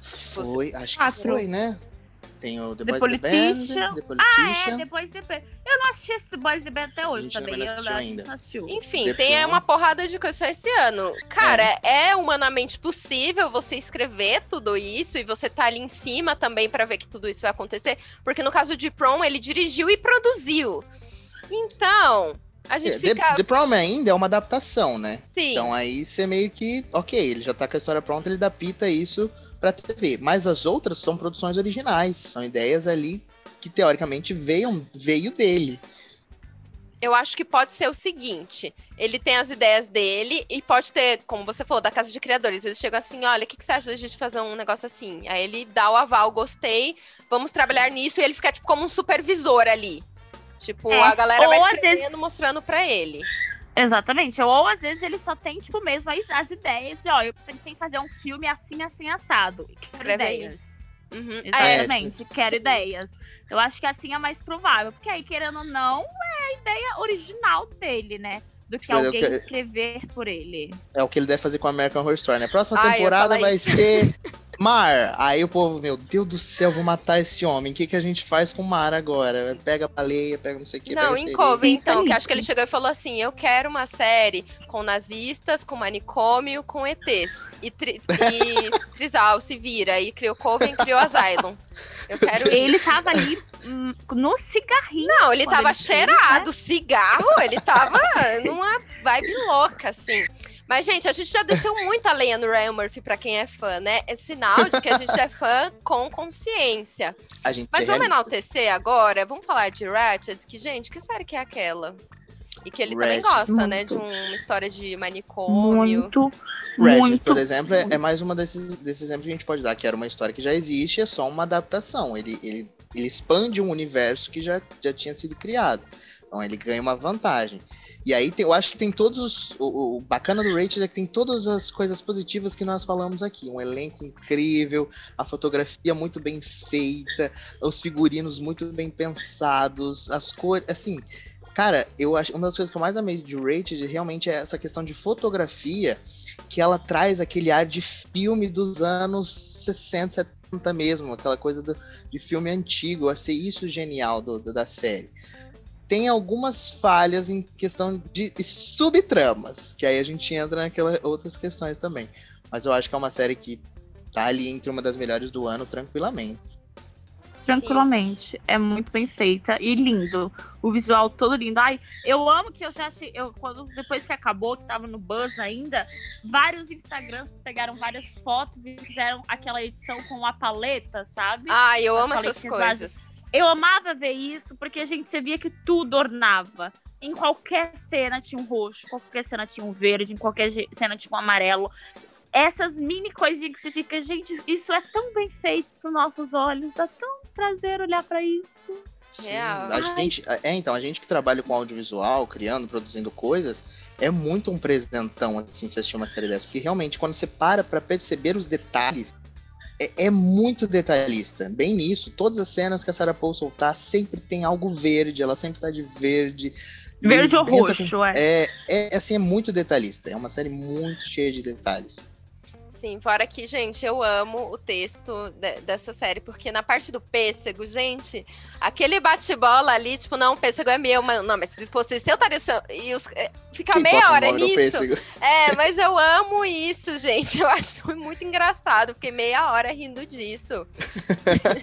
Foi, acho que foi, né? Tem o The, The Boys Politician. The Band, The Politician. Ah, é, The Boys The Band. Eu não assisti esse The Boys The Band até hoje também. Não assistiu eu ainda. não assistiu. Enfim, The tem uma porrada de coisas esse ano. Cara, é. é. humanamente possível você escrever tudo isso e você tá ali em cima também para ver que tudo isso vai acontecer. Porque no caso de Prom, ele dirigiu e produziu. Então, a gente é, fica... The, The Prom ainda é uma adaptação, né? Sim. Então aí você meio que, ok, ele já tá com a história pronta, ele adapta isso para TV. Mas as outras são produções originais, são ideias ali que teoricamente veio, veio dele. Eu acho que pode ser o seguinte: ele tem as ideias dele e pode ter, como você falou, da casa de criadores. Eles chegam assim: olha, o que, que você acha da gente fazer um negócio assim? Aí ele dá o aval, gostei, vamos trabalhar nisso, e ele fica tipo como um supervisor ali. Tipo, é, a galera vai escrevendo, vezes... mostrando para ele. Exatamente. Ou às vezes ele só tem, tipo, mesmo as, as ideias. E, ó, eu pensei em fazer um filme assim, assim, assado. Quero ideias. Uhum. Exatamente, é, quero sim. ideias. Eu acho que assim é mais provável. Porque aí, querendo ou não, é a ideia original dele, né? Do que alguém que... escrever por ele. É o que ele deve fazer com a American Horror Story, né? Próxima Ai, temporada vai isso. ser Mar. Aí o povo, meu Deus do céu, vou matar esse homem. O que, que a gente faz com o Mar agora? Pega a baleia, pega não sei o que. Não, em Coven, então, que acho que ele chegou e falou assim: eu quero uma série com nazistas, com manicômio, com ETs. E, tri e Trizal se vira. E criou Coven, criou Asylum. Eu quero. Ele tava ali hum, no cigarrinho. Não, ele tava ele cheirado. Fez, né? Cigarro, ele tava numa vibe louca, assim. Mas, gente, a gente já desceu muita lenha no Ryan Murphy pra quem é fã, né? É sinal de que a gente é fã com consciência. A gente Mas é vamos realista. enaltecer agora? Vamos falar de Ratchet? Que, gente, que série que é aquela? E que ele Ratchet. também gosta, muito. né? De uma história de manicômio. Muito. Ratchet, muito, por exemplo, é, é mais uma desses, desses exemplos que a gente pode dar, que era uma história que já existe, é só uma adaptação. Ele, ele, ele expande um universo que já, já tinha sido criado. Então ele ganha uma vantagem. E aí tem, eu acho que tem todos os. O, o bacana do Rachel é que tem todas as coisas positivas que nós falamos aqui. Um elenco incrível, a fotografia muito bem feita, os figurinos muito bem pensados, as cores. Assim, cara, eu acho. Uma das coisas que eu mais amei de Rachel realmente é essa questão de fotografia, que ela traz aquele ar de filme dos anos 60, 70 mesmo, aquela coisa do, de filme antigo. Eu achei isso genial do, do da série tem algumas falhas em questão de subtramas, que aí a gente entra naquelas outras questões também. Mas eu acho que é uma série que tá ali entre uma das melhores do ano tranquilamente. Tranquilamente. Sim. É muito bem feita e lindo. O visual todo lindo. Ai, eu amo que eu já eu quando depois que acabou, que tava no Buzz ainda, vários Instagrams pegaram várias fotos e fizeram aquela edição com a paleta, sabe? Ah, eu amo essas coisas. Eu amava ver isso, porque a gente via que tudo ornava. Em qualquer cena tinha um roxo, em qualquer cena tinha um verde, em qualquer cena tinha um amarelo. Essas mini coisinhas que você fica, gente, isso é tão bem feito para os nossos olhos, dá tão prazer olhar para isso. Sim, a gente, é, então, a gente que trabalha com audiovisual, criando, produzindo coisas, é muito um presentão, assim, se assistir uma série dessa. Porque realmente, quando você para para perceber os detalhes, é, é, muito detalhista. Bem nisso, todas as cenas que a Sarah Paul soltar sempre tem algo verde, ela sempre tá de verde. Verde ou roxo, é. é. É, assim, é muito detalhista. É uma série muito cheia de detalhes. Sim, fora que, gente, eu amo o texto de, dessa série, porque na parte do pêssego, gente, aquele bate-bola ali, tipo, não, o pêssego é meu, mas, não, mas se fosse seu, estaria seu. E os, é, fica Quem meia hora nisso. É, mas eu amo isso, gente. Eu acho muito engraçado, fiquei meia hora rindo disso.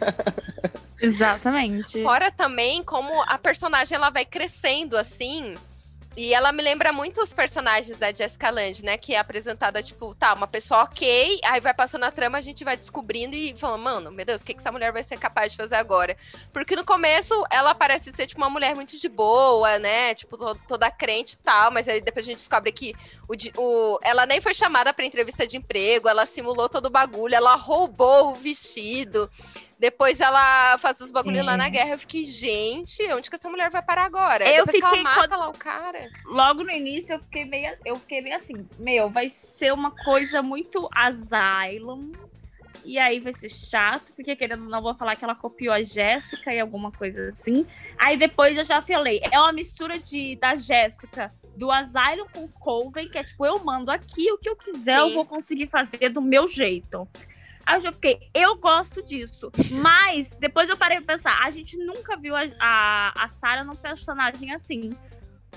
Exatamente. Fora também como a personagem ela vai crescendo assim E ela me lembra muito os personagens da Jessica Lange, né? Que é apresentada, tipo, tá, uma pessoa ok, aí vai passando a trama, a gente vai descobrindo e falando, mano, meu Deus, o que, que essa mulher vai ser capaz de fazer agora? Porque no começo ela parece ser, tipo, uma mulher muito de boa, né? Tipo, toda crente e tal, mas aí depois a gente descobre que o, o, ela nem foi chamada pra entrevista de emprego, ela simulou todo o bagulho, ela roubou o vestido. Depois ela faz os bagulhos lá na guerra. Eu fiquei, gente, onde que essa mulher vai parar agora? Eu Depois fiquei que ela mata quando... lá o cara. Logo no início eu fiquei meio, eu fiquei meio assim, meu, vai ser uma coisa muito Asylum. E aí vai ser chato, porque querendo não vou falar que ela copiou a Jéssica e alguma coisa assim. Aí depois eu já falei, é uma mistura de da Jéssica do Asylum com Coven, que é tipo, eu mando aqui o que eu quiser, Sim. eu vou conseguir fazer do meu jeito. Aí eu fiquei, eu gosto disso. Mas depois eu parei pra pensar, a gente nunca viu a, a, a Sarah num personagem assim.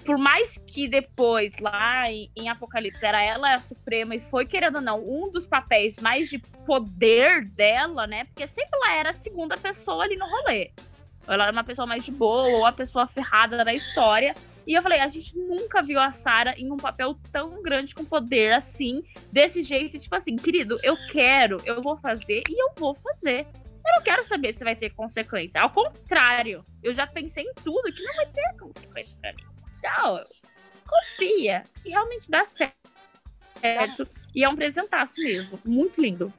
Por mais que depois, lá em, em, Apocalipse, era ela a Suprema e foi, querendo ou não, um dos papéis mais de poder dela, né? Porque sempre ela era a segunda pessoa ali no rolê. Ela era uma pessoa mais de boa, ou a pessoa ferrada da história. E eu falei, a gente nunca viu a Sarah em um papel tão grande com poder assim, desse jeito, tipo assim, querido, eu quero, eu vou fazer e eu vou fazer. Eu não quero saber se vai ter consequência. Ao contrário, eu já pensei em tudo que não vai ter consequência pra mim. Não, confia. E realmente dá certo. E é um presentaço mesmo. Muito lindo.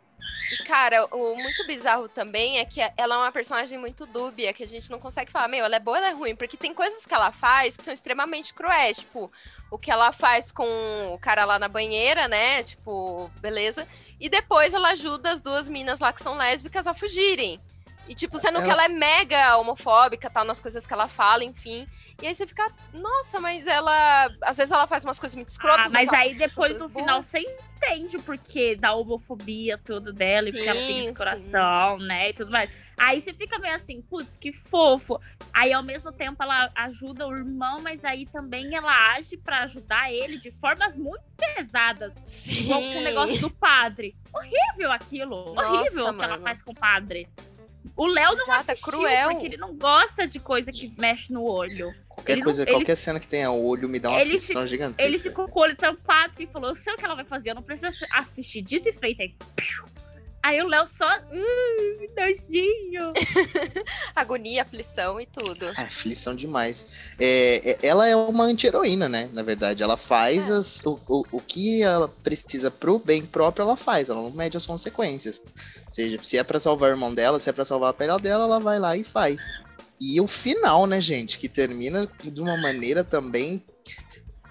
Cara, o muito bizarro também é que ela é uma personagem muito dúbia, que a gente não consegue falar, meu, ela é boa ou ela é ruim, porque tem coisas que ela faz que são extremamente cruéis, tipo, o que ela faz com o cara lá na banheira, né? Tipo, beleza. E depois ela ajuda as duas minas lá que são lésbicas a fugirem. E, tipo, sendo ela... que ela é mega homofóbica, tal, nas coisas que ela fala, enfim. E aí você fica, nossa, mas ela. Às vezes ela faz umas coisas muito escrotas. Ah, mas, mas aí depois no final você entende o porquê da homofobia tudo dela, e porque ela tem esse coração, né? E tudo mais. Aí você fica meio assim, putz, que fofo. Aí ao mesmo tempo ela ajuda o irmão, mas aí também ela age para ajudar ele de formas muito pesadas. Sim. Igual com o negócio do padre. Horrível aquilo. Nossa, horrível o que ela faz com o padre. O Léo não Exato, é assistiu cruel. porque ele não gosta de coisa que mexe no olho. Qualquer ele coisa, não, qualquer ele, cena que tenha olho me dá uma aflição gigantesca. Ele ficou com o olho tampado e falou: eu sei o que ela vai fazer, eu não preciso assistir. Dito e feito. Aí, Aí o Léo só. Hum, nojinho. Agonia, aflição e tudo. Aflição demais. É, é, ela é uma anti-heroína, né? Na verdade, ela faz é. as, o, o, o que ela precisa pro bem próprio, ela faz. Ela não mede as consequências. Ou seja, se é para salvar o irmão dela, se é para salvar a pele dela, ela vai lá e faz. E o final, né, gente? Que termina de uma maneira também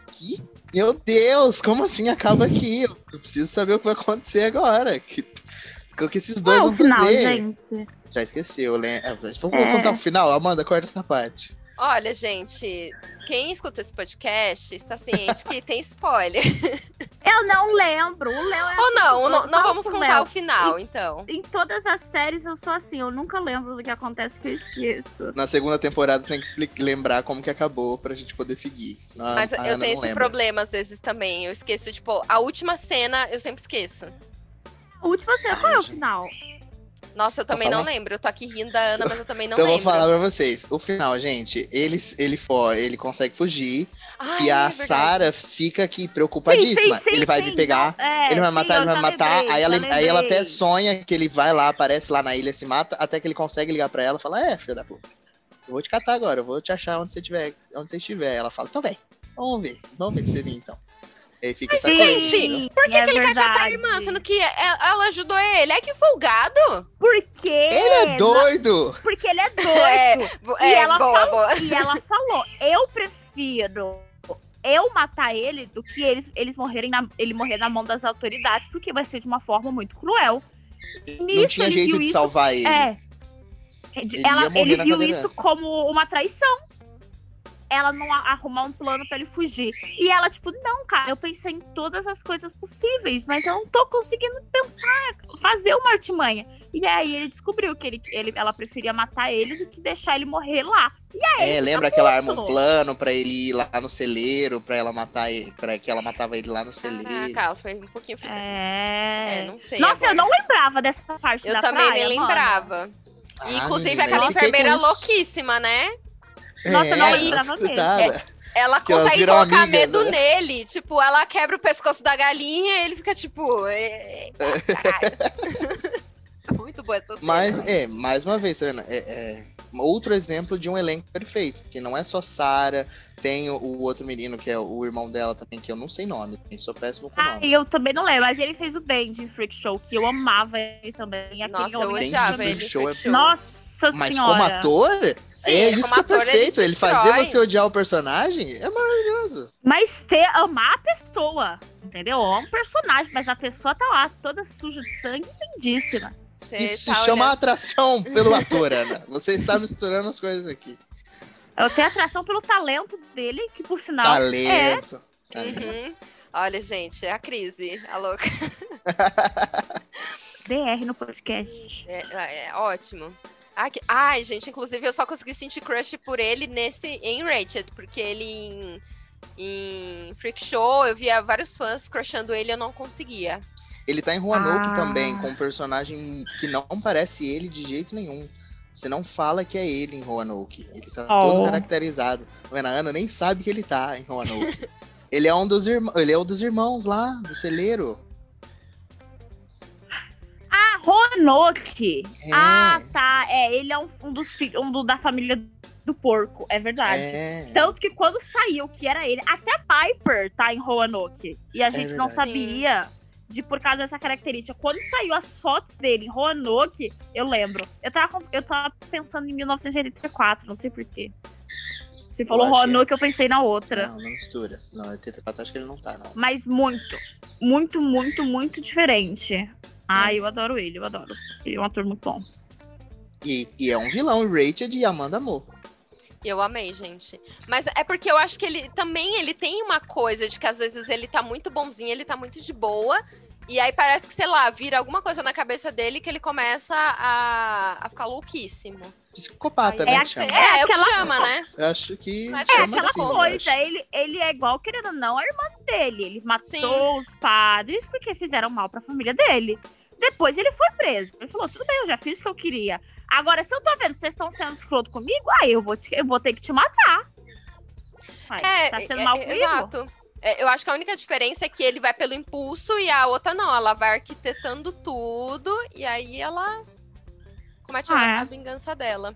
que meu Deus, como assim acaba aqui? Eu preciso saber o que vai acontecer agora. Que o que esses dois Qual vão final, fazer? Gente? Já esqueceu, né? Vamos é. contar o final. Amanda, corta essa parte. Olha, gente, quem escuta esse podcast está ciente que tem spoiler. Eu não lembro. O Léo é Ou assim, não, não, não vamos contar o final, em, então. Em todas as séries eu sou assim, eu nunca lembro do que acontece que eu esqueço. Na segunda temporada tem que lembrar como que acabou pra gente poder seguir. Na, Mas eu tenho esse lembra. problema às vezes também. Eu esqueço, tipo, a última cena eu sempre esqueço. A última cena, qual é o final? Nossa, eu também não lembro. Eu tô aqui rindo da Ana, mas eu também não então lembro. Então eu vou falar pra vocês. O final, gente, ele, ele, for, ele consegue fugir. Ai, e a é Sarah fica aqui preocupadíssima. Sim, sim, sim, ele vai me pegar, é, ele vai matar, ele vai matar. Lembrei, aí, ela, aí ela até sonha que ele vai lá, aparece lá na ilha, se mata, até que ele consegue ligar pra ela e fala: É, filha da puta, eu vou te catar agora, eu vou te achar onde você estiver. Onde você estiver. Ela fala: Então vem, vamos ver, vamos ver se você vem então. Aí fica essa Gente, por que, é que ele quer catar a irmã, sendo que é, ela ajudou ele? É que folgado. Porque... Ele é doido. Porque ele é doido. É, e, é, ela boa, falou, boa. e ela falou, eu prefiro eu matar ele do que eles, eles morrerem na, ele morrer na mão das autoridades, porque vai ser de uma forma muito cruel. Nisso, Não tinha jeito de isso, salvar ele. É. Ele, ela, ele viu isso como uma traição ela não arrumar um plano para ele fugir. E ela, tipo, não, cara, eu pensei em todas as coisas possíveis, mas eu não tô conseguindo pensar, fazer uma artimanha. E aí ele descobriu que ele, ele, ela preferia matar ele do que deixar ele morrer lá. E aí, é, lembra que ela arma um plano pra ele ir lá no celeiro, pra ela matar ele, pra que ela matava ele lá no celeiro. Ah, foi um pouquinho É... é, não sei. Nossa, agora. eu não lembrava dessa parte eu da também praia, nem lembrava. Ah, Inclusive menina, aquela enfermeira louquíssima, né? Nossa, é, não lembrava mesmo. É, ela consegue colocar amigas, medo né? nele. Tipo, ela quebra o pescoço da galinha e ele fica tipo. É, é, Muito boa essa cena. Mas, é, mais uma vez, Ana, é, é outro exemplo de um elenco perfeito. Que não é só Sarah, tem o, o, outro menino que é o irmão dela também, que eu não sei nome. Sou péssimo com ah, eu também não lembro, mas ele fez o Dandy em Freak Show, que eu amava ele também. Nossa, eu odiava ele. Show é... Nossa Mas como ator, Sim, é isso que é perfeito. Ele, ele fazer você odiar o personagem é maravilhoso. Mas ter, amar a pessoa, entendeu? É um personagem, mas a pessoa tá lá, toda suja de sangue, lindíssima. Você isso tá se chama olhando... atração pelo ator, Ana. Você está misturando as coisas aqui. Eu tenho atração pelo talento dele, que por sinal. Talento. É... Uhum. Olha, gente, é a crise, a louca. DR no podcast. É, é, é ótimo. Ai, gente, inclusive eu só consegui sentir crush por ele nesse em Rated, porque ele em, em Freak Show eu via vários fãs crushando ele e eu não conseguia. Ele tá em Roanoke ah. também, com um personagem que não parece ele de jeito nenhum. Você não fala que é ele em Roanoke. Ele tá oh. todo caracterizado. A Ana nem sabe que ele tá em Roanoke. ele é um dos irmãos. Ele é um dos irmãos lá, do celeiro. Ah, Roanoke! É. Ah, tá. É, ele é um, um dos filhos, um do, da família do porco, é verdade. É. Tanto que quando saiu que era ele, até Piper tá em Roanoke. E a é gente é não sabia. Sim de por causa dessa característica. Quando saiu as fotos dele em Roanoke, eu lembro. Eu tava, eu tava pensando em 1984, não sei porquê. Você falou Roanoke, que... eu pensei na outra. Não, não mistura. Não, 84 acho que ele não tá, não. Mas muito, muito, muito, muito diferente. Ah, é. eu adoro ele, eu adoro. Ele é um ator muito bom. E, e é um vilão, Rachel de Amanda Moore. Eu amei, gente. Mas é porque eu acho que ele também ele tem uma coisa de que às vezes ele tá muito bonzinho, ele tá muito de boa, e aí parece que, sei lá, vira alguma coisa na cabeça dele que ele começa a, a ficar louquíssimo. Psicopata, aí, né? É, chama. é, é, é o que chama, né? Eu acho que. Mas é aquela assim, coisa, ele, ele é igual, querendo ou não, a irmã dele. Ele matou Sim. os padres porque fizeram mal pra família dele. Depois ele foi preso. Ele falou: tudo bem, eu já fiz o que eu queria. Agora, se eu tô vendo que vocês estão sendo escroto comigo, aí eu vou, te, eu vou ter que te matar. é, tá sendo é, mal comigo? Exato. É, eu acho que a única diferença é que ele vai pelo impulso e a outra não. Ela vai arquitetando tudo e aí ela comete ah, é. a vingança dela.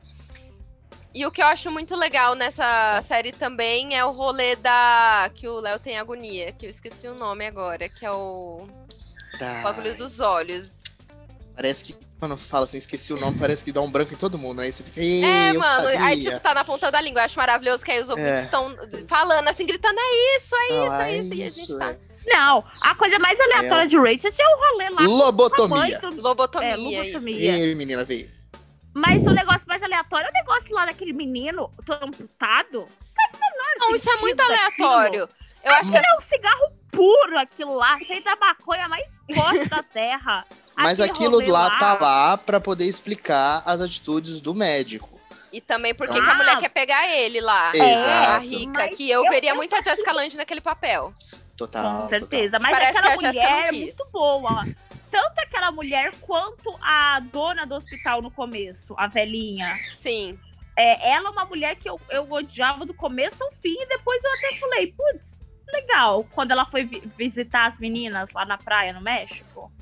E o que eu acho muito legal nessa série também é o rolê da. que o Léo tem agonia, que eu esqueci o nome agora, que é o. Tá. O bagulho dos olhos. Parece que quando fala assim, esqueci o nome, parece que dá um branco em todo mundo. Aí você fica, É, mano, sabia. aí tipo, tá na ponta da língua. Eu acho maravilhoso que aí os ouvintes é. estão falando assim, gritando, é isso, é isso, ah, é, isso. É e a gente tá. É. Não, a coisa mais aleatória é. de Rachel é o rolê lá. Lobotomia. Do... Lobotomia. É, lobotomia. E menina, veio. Mas o negócio mais aleatório é o negócio lá daquele menino todo amputado. Faz menor Não, isso é muito aleatório. Eu acho que é um cigarro puro aquilo lá, feito da maconha mais forte da terra. Mas aquilo lá, lá tá lá para poder explicar as atitudes do médico. E também porque ah. a mulher quer pegar ele lá. Exato. A rica, que eu, eu veria eu muito a Jessica Lange naquele papel. Total. Com certeza. Total. Mas aquela mulher é muito boa. Tanto aquela mulher quanto a dona do hospital no começo, a velhinha. Sim. É, ela é uma mulher que eu, eu odiava do começo ao fim, e depois eu até falei, putz, legal. Quando ela foi vi visitar as meninas lá na praia, no México.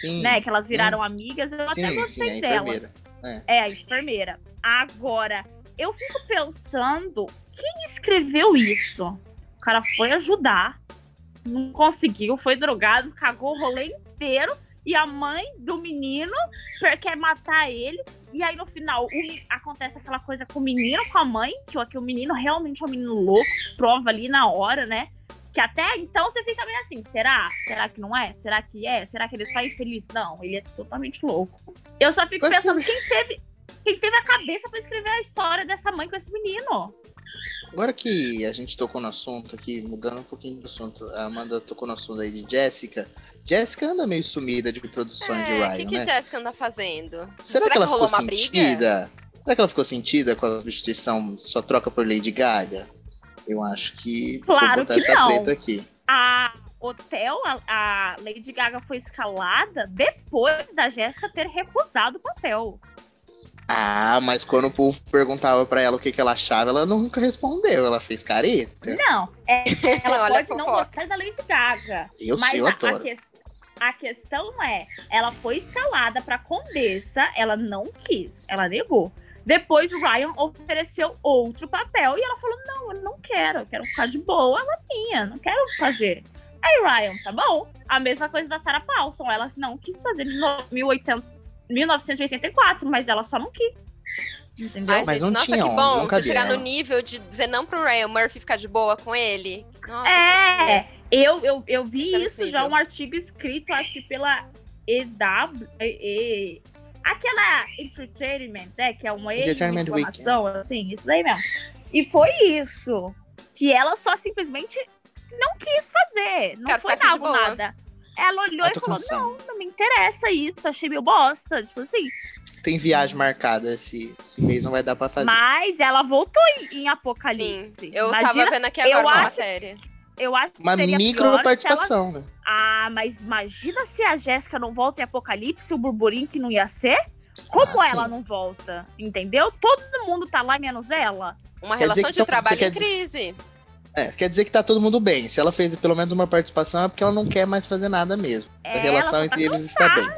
Sim. Né? Que elas viraram sim. amigas. Eu sim, até gostei dela. É. é, a enfermeira. Agora, eu fico pensando, quem escreveu isso? O cara foi ajudar, não conseguiu, foi drogado, cagou o rolê inteiro. E a mãe do menino quer matar ele. E aí, no final, acontece aquela coisa com o menino, com a mãe, que, que o menino realmente é um menino louco, prova ali na hora, né? Que até então você fica meio assim, será? Será que não é? Será que é? Será que ele só infeliz? Não, ele é totalmente louco. Eu só fico pensando, quem teve, quem teve a cabeça para escrever a história dessa mãe com esse menino? Agora que a gente tocou no assunto aqui, mudando um pouquinho do assunto, a Amanda tocou no assunto aí de Jéssica. Jéssica anda meio sumida de produções é, de Ryan, que que né? O que Jéssica anda fazendo? Será, Será que, ela ficou sentida? Briga? Será que ela ficou sentida com a substituição só troca por Lady Gaga? Eu acho que claro que essa não. treta aqui. A Hotel, a, a Lady Gaga foi escalada depois da Jéssica ter recusado o papel. Ah, mas quando o povo perguntava para ela o que, que ela achava, ela nunca respondeu. Ela fez careta. Não, é, ela pode não gostar da Lady Gaga. Eu mas sei, eu adoro. A, a, que, a questão é, ela foi escalada pra Condessa, ela não quis, ela negou. Depois o Ryan ofereceu outro papel e ela falou: Não, eu não quero, eu quero ficar de boa ela minha, não quero fazer. Aí Ryan, tá bom. A mesma coisa da Sarah Paulson, ela não quis fazer de 1800, 1984, mas ela só não quis. Entendeu? Ai, mas gente, não nossa, tinha que bom você chegar no nível de dizer não pro Ryan Murphy ficar de boa com ele. Nossa, é, eu, eu, eu vi isso já, um artigo escrito, acho que pela EW, e, aquela Entertainment, né, que é uma informação, assim, isso daí mesmo. E foi isso, que ela só simplesmente não quis fazer, não Quero foi nada, nada. Ela olhou e falou, cansado. não, não me interessa isso, achei meio bosta, tipo assim. Tem viagem marcada esse, esse mês, não vai dar pra fazer. Mas ela voltou em, em Apocalipse. Sim, eu Imagina, tava vendo aqui agora uma acho, série. Eu acho que uma micro participação, ela... né? Ah, mas imagina se a Jéssica não volta em Apocalipse, o burburinho que não ia ser? Como ah, ela sim. não volta? Entendeu? Todo mundo tá lá, menos ela. Uma quer relação de então, trabalho em crise. É, quer dizer que tá todo mundo bem. Se ela fez pelo menos uma participação, é porque ela não quer mais fazer nada mesmo. É, a relação entre tá eles está bem.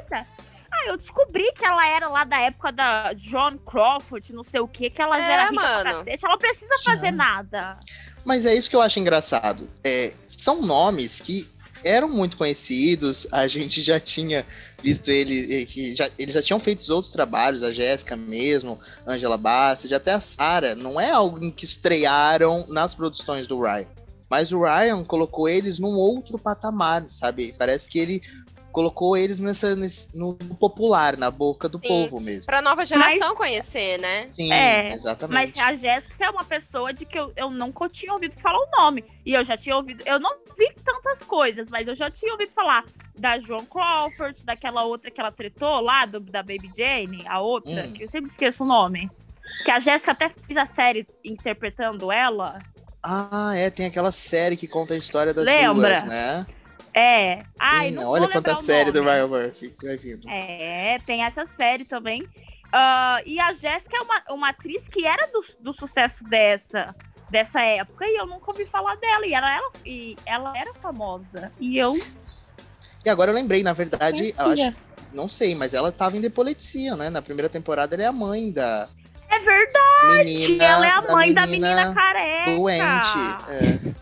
Ah, eu descobri que ela era lá da época da John Crawford, não sei o que, que ela é, já era rica mano. pra cacete. Ela não precisa fazer nada. Mas é isso que eu acho engraçado. É, são nomes que eram muito conhecidos, a gente já tinha visto ele, já, eles já tinham feito outros trabalhos, a Jéssica mesmo, Angela Bassett, até a Sarah, não é algo que estrearam nas produções do Ryan. Mas o Ryan colocou eles num outro patamar, sabe? Parece que ele colocou eles nessa, nesse, no popular, na boca do Sim. povo mesmo. Pra nova geração mas, conhecer, né? Sim, é, exatamente. Mas a Jéssica é uma pessoa de que eu, eu nunca tinha ouvido falar o nome. E eu já tinha ouvido. Eu não vi tantas coisas, mas eu já tinha ouvido falar da Joan Crawford, daquela outra que ela tretou lá, do, da Baby Jane, a outra, hum. que eu sempre esqueço o nome. Que a Jéssica até fez a série interpretando ela. Ah, é, tem aquela série que conta a história das Lembra? duas, né? É. Ai, Sim, não olha quanta série do Ryan Murphy que vai vindo. É, tem essa série também. Uh, e a Jéssica é uma, uma atriz que era do, do sucesso dessa, dessa época e eu nunca ouvi falar dela. E ela, ela, e ela era famosa. E eu. E agora eu lembrei, na verdade, acho, não sei, mas ela tava em Depoletia, né? Na primeira temporada ela é a mãe da. É verdade! Menina, ela é a mãe da menina, da menina careca. Doente. É.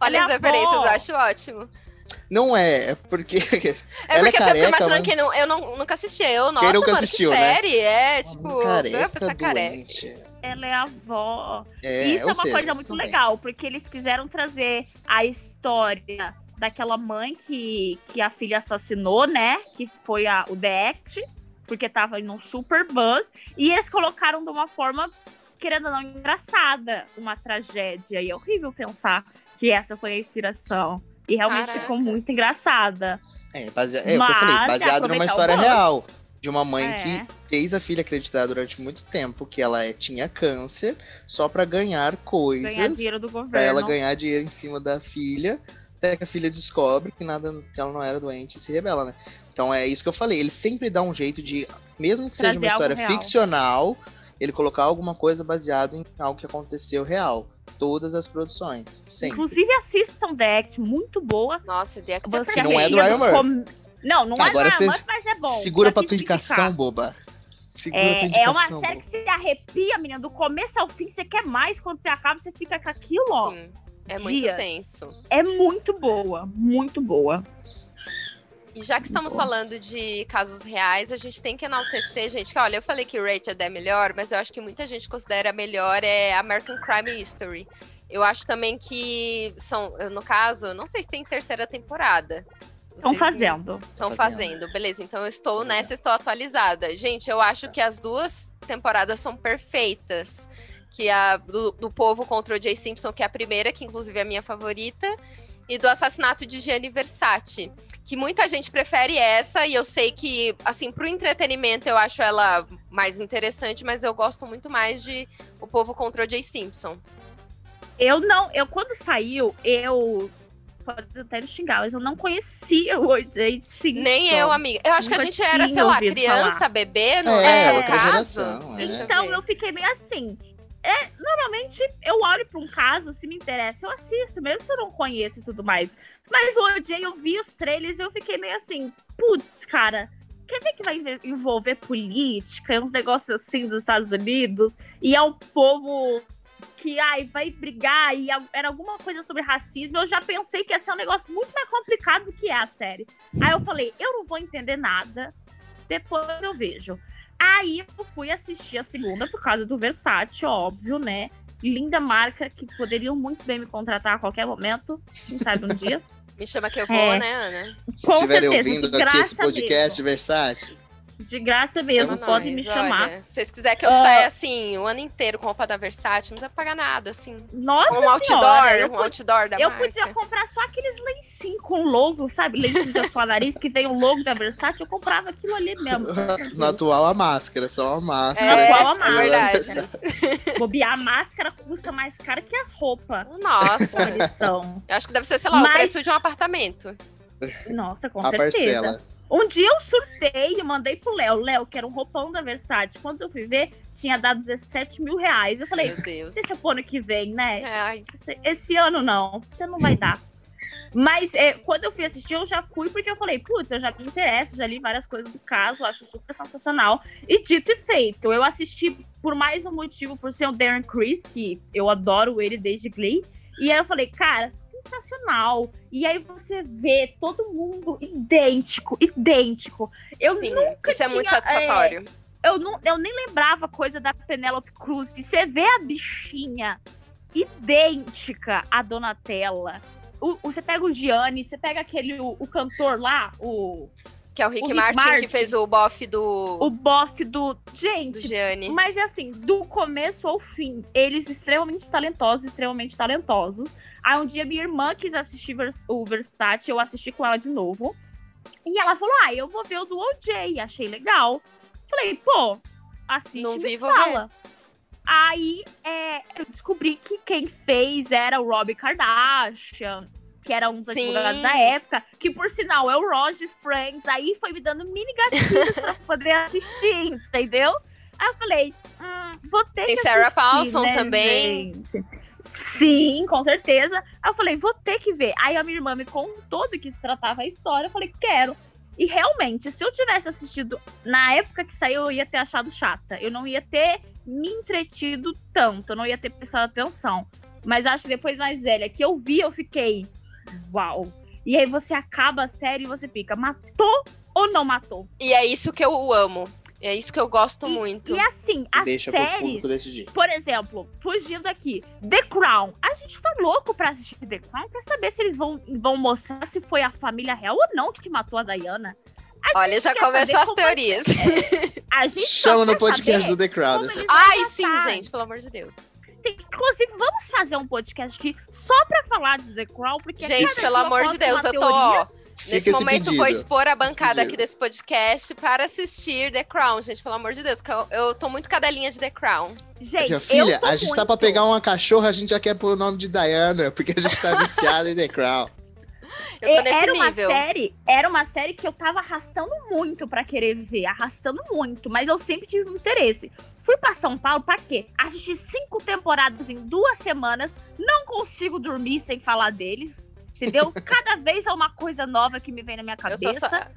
Olha ela as é referências, eu acho ótimo. Não é, é porque. É ela é porque é careca, você mas... que não, eu não, nunca assisti. Eu, nossa, Quem nunca mano, assistiu, que né? série, né? é, tipo, careca, careca. Ela é a avó. É, Isso é uma seja, coisa muito legal, porque eles quiseram trazer a história daquela mãe que, que a filha assassinou, né? Que foi a, o The Act, porque tava em um super buzz. E eles colocaram de uma forma, querendo ou não, engraçada, uma tragédia. E é horrível pensar que essa foi a inspiração. E realmente Caraca. ficou muito engraçada. É, base... é Mas, o que eu falei, baseado numa história real. De uma mãe é. que fez a filha acreditar durante muito tempo que ela é, tinha câncer só para ganhar coisas. Ganhar dinheiro do governo. Pra ela ganhar dinheiro em cima da filha. Até que a filha descobre que nada que ela não era doente e se rebela, né? Então é isso que eu falei. Ele sempre dá um jeito de, mesmo que Trazer seja uma história ficcional, ele colocar alguma coisa baseado em algo que aconteceu real todas as produções. Sempre. Inclusive assistam The Act, muito boa. Nossa, The Act você é não é do Ryan Murphy. Com... Não, não Agora é do Ryan Murphy, mas é bom. Segura pra tua indicação, boba. Segura é, indicação, é uma série boba. que se arrepia, menina, do começo ao fim, você quer mais, quando você acaba, você fica com aquilo, ó. Sim, é muito dias. tenso. É muito boa, muito boa. E já que estamos falando de casos reais, a gente tem que enaltecer, gente, que olha, eu falei que Rachel é melhor, mas eu acho que muita gente considera melhor é American Crime History. Eu acho também que são, no caso, não sei se tem terceira temporada. Estão fazendo. Estão fazendo, beleza. Então eu estou nessa, estou atualizada. Gente, eu acho que as duas temporadas são perfeitas. Que a do, do Povo contra o Jay Simpson, que é a primeira, que inclusive é a minha favorita e do assassinato de Gianni Versace, que muita gente prefere essa e eu sei que assim pro entretenimento eu acho ela mais interessante, mas eu gosto muito mais de O Povo contra o Jay Simpson. Eu não, eu quando saiu, eu pode até me xingar, mas eu não conhecia o O.J. Simpson. Nem eu, amiga. Eu acho Nunca que a gente era, sei lá, criança, falar. bebê, não é? É, geração. É. Então eu fiquei meio assim. É, normalmente eu olho para um caso, se me interessa, eu assisto, mesmo se eu não conheço e tudo mais. Mas o O.J. eu vi os trailers e eu fiquei meio assim, putz, cara, quer ver que vai envolver política, uns negócios assim dos Estados Unidos, e é um povo que ai, vai brigar e era alguma coisa sobre racismo, eu já pensei que ia ser um negócio muito mais complicado do que é a série. Aí eu falei, eu não vou entender nada, depois eu vejo. Aí eu fui assistir a segunda por causa do Versace, óbvio, né? Linda marca que poderiam muito bem me contratar a qualquer momento, quem sabe um dia. Me chama que eu vou, é. né, Ana? Com Se estiverem ouvindo aqui esse podcast, Versace, de graça mesmo, pode me chamar. Olha, se vocês quiserem que eu uh, saia assim, o ano inteiro com roupa da Versace, não precisa pagar nada, assim. Nossa Um outdoor, senhora, um outdoor da Eu marca. podia comprar só aqueles lencinhos com logo, sabe? Lencinho de sua nariz que vem o logo da Versace, eu comprava aquilo ali mesmo. No atual a máscara, só a máscara. É, atual a máscara. É verdade. Bobear a máscara custa mais caro que as roupas. Nossa. Eu acho que deve ser, sei lá, Mas... o preço de um apartamento. Nossa, com a certeza. Parcela. Um dia eu surtei e mandei pro Léo. Léo, que era um roupão da Versace. Quando eu fui ver, tinha dado 17 mil reais. Eu falei, Meu Deus. deixa pro ano que vem, né? Ai. Esse, esse, ano não, você não vai dar. Mas é, quando eu fui assistir, eu já fui porque eu falei, putz, eu já me interesso, já li várias coisas do caso, acho super sensacional. E dito e feito, eu assisti por mais um motivo, por ser o Darren Criss, que eu adoro ele desde Glee. E aí eu falei, cara, sensacional. E aí você vê todo mundo idêntico, idêntico. Eu Sim, nunca isso tinha, é muito satisfatório. É, eu, não, eu nem lembrava coisa da Penélope Cruz. De você vê a bichinha idêntica à Donatella. O, o, você pega o Gianni, você pega aquele, o, o cantor lá, o que é o Rick, o Rick Martin, Martin, que fez o bofe do. O bofe do. Gente. Do mas é assim, do começo ao fim, eles extremamente talentosos, extremamente talentosos. Aí um dia minha irmã quis assistir o Versace, eu assisti com ela de novo. E ela falou: Ah, eu vou ver o do OJ. Achei legal. Falei, pô, assiste Não e fala. Ver. Aí é, eu descobri que quem fez era o Rob Kardashian que era um dos Sim. advogados da época, que por sinal é o Roger Friends, aí foi me dando mini gatilhos pra poder assistir, entendeu? Aí eu falei, hum, vou ter Tem que Sarah assistir, Paulson né, também. Gente? Sim, com certeza. Aí eu falei, vou ter que ver. Aí a minha irmã me contou do que se tratava a história, eu falei, quero. E realmente, se eu tivesse assistido na época que saiu, eu ia ter achado chata. Eu não ia ter me entretido tanto, eu não ia ter prestado atenção. Mas acho que depois mais velha que eu vi, eu fiquei, uau. E aí você acaba a série e você fica, matou ou não matou? E é isso que eu amo. É isso que eu gosto e, muito. E assim, a Deixa série. Por exemplo, fugindo aqui, The Crown. A gente tá louco pra assistir The Crown pra saber se eles vão, vão mostrar se foi a família real ou não que matou a Diana. A Olha, já começou as teorias. É. A gente Chama no podcast do The Crown. Ai, sim, gente, pelo amor de Deus tem, inclusive, vamos fazer um podcast aqui só pra falar de The Crown, porque Gente, pelo amor de Deus, eu tô, ó, Nesse momento pedido. vou expor a bancada aqui desse podcast para assistir The Crown, gente, pelo amor de Deus, que eu, eu tô muito cadelinha de The Crown. Gente, filha, a gente muito... tá pra pegar uma cachorra, a gente já quer pôr o nome de Diana, porque a gente tá viciada em The Crown. Eu tô nesse era nível. uma série, era uma série que eu tava arrastando muito para querer ver, arrastando muito, mas eu sempre tive um interesse. Fui para São Paulo para quê? Assistir cinco temporadas em duas semanas, não consigo dormir sem falar deles, entendeu? Cada vez é uma coisa nova que me vem na minha cabeça.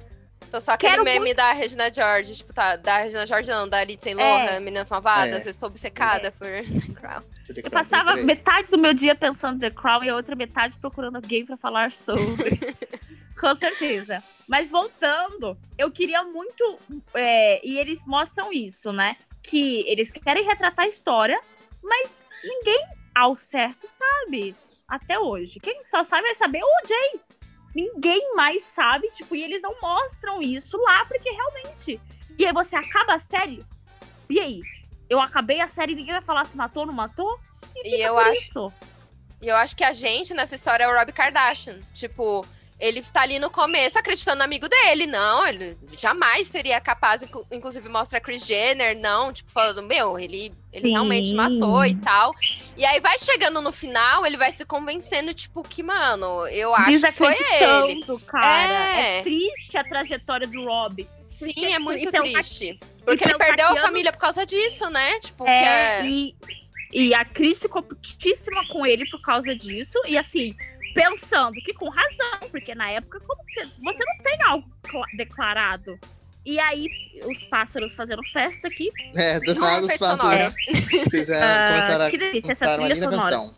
Tô só aquele Quero meme muito... da Regina George, tipo, tá, da Regina George não, da Lindsay Lohan, é. Meninas Malvadas, é. eu estou obcecada é. por The Crown. Eu passava metade do meu dia pensando The Crown e a outra metade procurando alguém para falar sobre. Com certeza. Mas voltando, eu queria muito. É, e eles mostram isso, né? Que eles querem retratar a história, mas ninguém ao certo sabe. Até hoje. Quem só sabe é saber o Jay ninguém mais sabe, tipo, e eles não mostram isso lá, porque realmente. E aí você acaba a série. E aí? Eu acabei a série e ninguém vai falar se matou ou não matou? E, e eu acho. Isso. E eu acho que a gente nessa história é o Rob Kardashian. Tipo, ele tá ali no começo acreditando no amigo dele. Não, ele jamais seria capaz, inclusive mostra a Chris Jenner, não, tipo, falando, meu, ele, ele realmente matou e tal. E aí vai chegando no final, ele vai se convencendo, tipo, que, mano, eu acho que foi ele. cara. É. é triste a trajetória do Rob. Sim, porque, é muito triste. Porque ele perdeu a família por causa disso, né? Tipo, é, é... E, e a Cris ficou putíssima com ele por causa disso. E assim, pensando que com razão, porque na época, como que você, você não tem algo declarado. E aí, os pássaros fazendo festa aqui. É, do nada os pássaros fizeram, uh, começaram a que delícia, essa trilha sonora.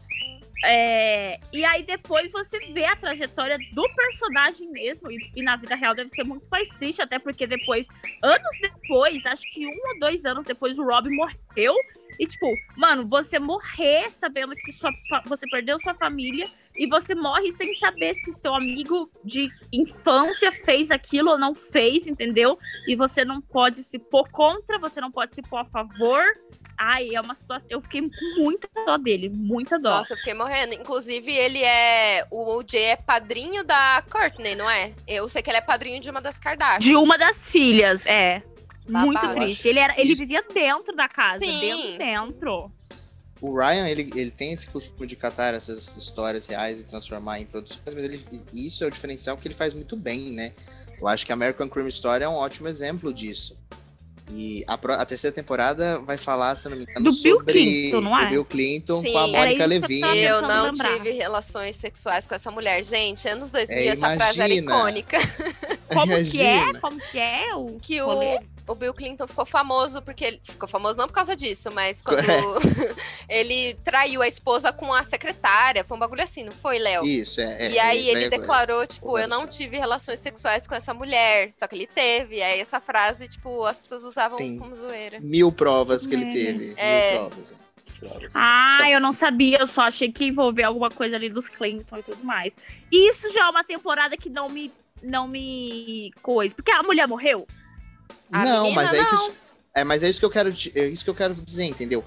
É, e aí depois você vê a trajetória do personagem mesmo, e, e, na vida real deve ser muito mais triste, até porque depois, anos depois, acho que um ou dois anos depois, o Rob morreu. E tipo, mano, você morrer sabendo que sua, você perdeu sua família e você morre sem saber se seu amigo de infância fez aquilo ou não fez, entendeu? E você não pode se pôr contra, você não pode se pôr a favor. Ai, é uma situação. Eu fiquei com muita dó dele, muita dó. Nossa, eu fiquei morrendo. Inclusive, ele é. O OJ é padrinho da Courtney, não é? Eu sei que ele é padrinho de uma das Kardashian. De uma das filhas, é. Babado. Muito triste. Ele, era, ele vivia dentro da casa, Sim. dentro, dentro. O Ryan, ele, ele tem esse costume de catar essas histórias reais e transformar em produções, mas ele, isso é o diferencial que ele faz muito bem, né? Eu acho que American Crime Story é um ótimo exemplo disso. E a, a, terceira temporada vai falar, se não me engano, do sobre Bill Clinton, não é? Bill Clinton Sim, com a Mônica Levine. Eu não lembrar. tive relações sexuais com essa mulher. Gente, anos 2000, é, essa frase era icônica. Como imagina. que é? Como que é o Que o, o Bill Clinton ficou famoso porque ele ficou famoso não por causa disso, mas quando é. ele traiu a esposa com a secretária, foi um bagulho assim, não foi, Léo? Isso, é. é e aí ele declarou, tipo, eu não tive relações sexuais com essa mulher, só que ele teve. E aí essa frase, tipo, as pessoas usavam Tem como zoeira. Mil provas que ele é. teve. É. Mil provas. Ah, eu não sabia, eu só achei que envolvia alguma coisa ali dos Clinton e tudo mais. E isso já é uma temporada que não me não me coisa, porque a mulher morreu. A não, mas é, isso, é, mas é isso que eu quero, é isso que eu quero dizer, entendeu?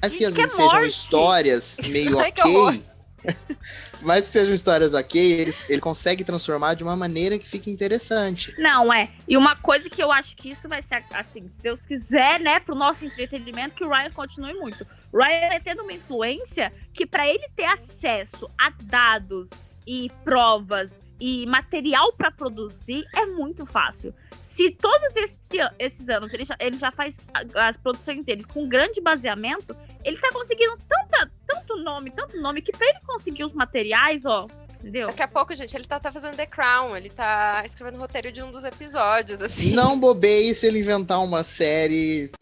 Mas que às vezes sejam histórias meio ok. mas que sejam histórias ok, ele, ele consegue transformar de uma maneira que fique interessante. Não, é. E uma coisa que eu acho que isso vai ser, assim, se Deus quiser, né, pro nosso entretenimento, que o Ryan continue muito. O Ryan vai tendo uma influência que, para ele ter acesso a dados e provas e material para produzir é muito fácil. Se todos esse, esses anos ele já, ele já faz as produções dele com grande baseamento, ele tá conseguindo tanta, tanto nome, tanto nome, que para ele conseguir os materiais, ó, entendeu? Daqui a pouco, gente, ele tá, tá fazendo The Crown, ele tá escrevendo o roteiro de um dos episódios, assim. Não bobei se ele inventar uma série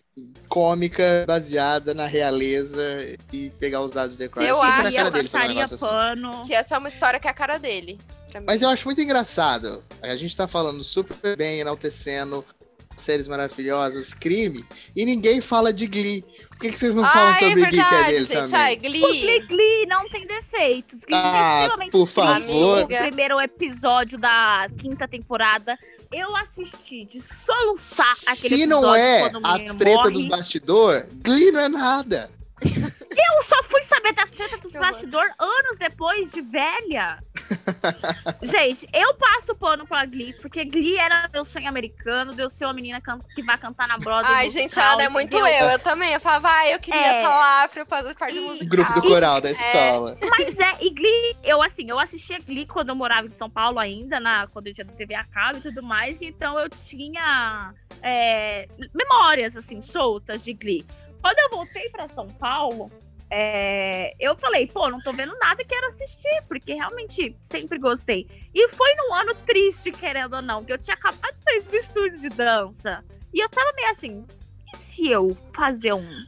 cômica baseada na realeza e pegar os dados de Crown. Eu acho que eu passaria assim. pano. Assim. Que essa é uma história que é a cara dele. Mas eu acho muito engraçado. A gente tá falando super bem, enaltecendo séries maravilhosas, crime, e ninguém fala de Glee. Por que, que vocês não falam sobre é Glee, que é dele gente, também? Ai, Glee. Porque Glee não tem defeitos. Glee ah, é por favor. O primeiro episódio da quinta temporada eu assisti de soluçar aquele Se não é a treta morre. dos bastidores, Glee não é nada. Eu só fui saber das tretas dos bastidores anos depois de velha. Gente, eu passo pano pra Glee, porque Glee era meu sonho americano, deu ser uma menina que vai cantar na Broadway. Ai, gente, ela é muito eu. Eu também. Eu falava, ai, eu queria é. estar lá pra eu fazer parte do musical. Grupo do coral e, da escola. É. Mas é, e Glee, eu assim, eu assistia Glee quando eu morava em São Paulo ainda, na, quando eu tinha TV a cabo e tudo mais, então eu tinha é, memórias, assim, soltas de Glee. Quando eu voltei para São Paulo, é, eu falei, pô, não tô vendo nada, quero assistir, porque realmente sempre gostei. E foi num ano triste, querendo ou não, que eu tinha acabado de sair do estúdio de dança. E eu tava meio assim, e se eu fazer um,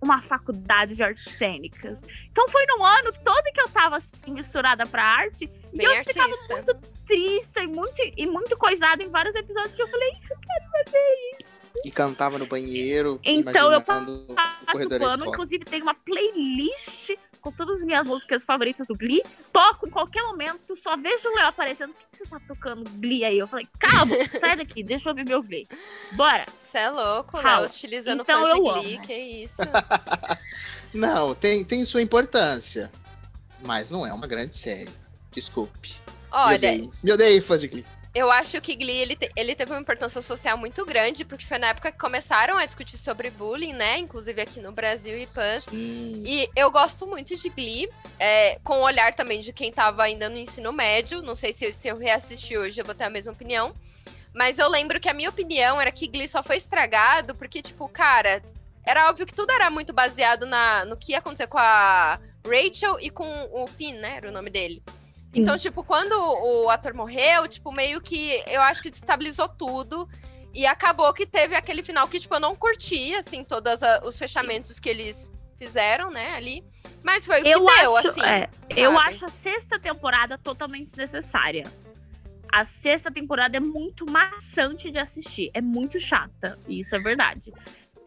uma faculdade de artes cênicas? Então foi num ano todo que eu tava assim, misturada pra arte. Bem e eu artista. ficava muito triste e muito, e muito coisada em vários episódios que eu falei, eu quero fazer isso e cantava no banheiro. Então eu passo pano, inclusive tem uma playlist com todas as minhas músicas favoritas do Glee. Toco em qualquer momento, só vejo o Léo aparecendo. Por que você tá tocando Glee aí? Eu falei, calma, sai daqui, deixa eu ouvir meu Glee. Bora. Você é louco, Léo, utilizando então, fãs de Glee, amo. que isso. não, tem, tem sua importância, mas não é uma grande série. Desculpe. Olha. Me odeio, me odeio fãs de Glee. Eu acho que Glee ele, te, ele teve uma importância social muito grande, porque foi na época que começaram a discutir sobre bullying, né? Inclusive aqui no Brasil e PANS. E eu gosto muito de Glee, é, com o olhar também de quem tava ainda no ensino médio. Não sei se, se eu reassistir hoje eu vou ter a mesma opinião. Mas eu lembro que a minha opinião era que Glee só foi estragado porque, tipo, cara, era óbvio que tudo era muito baseado na, no que ia acontecer com a Rachel e com o Finn, né? Era o nome dele. Então, tipo, quando o ator morreu, tipo, meio que eu acho que destabilizou tudo. E acabou que teve aquele final que, tipo, eu não curti, assim, todos os fechamentos que eles fizeram, né, ali. Mas foi o que eu deu, acho, assim. É, eu acho a sexta temporada totalmente desnecessária. A sexta temporada é muito maçante de assistir. É muito chata. Isso é verdade.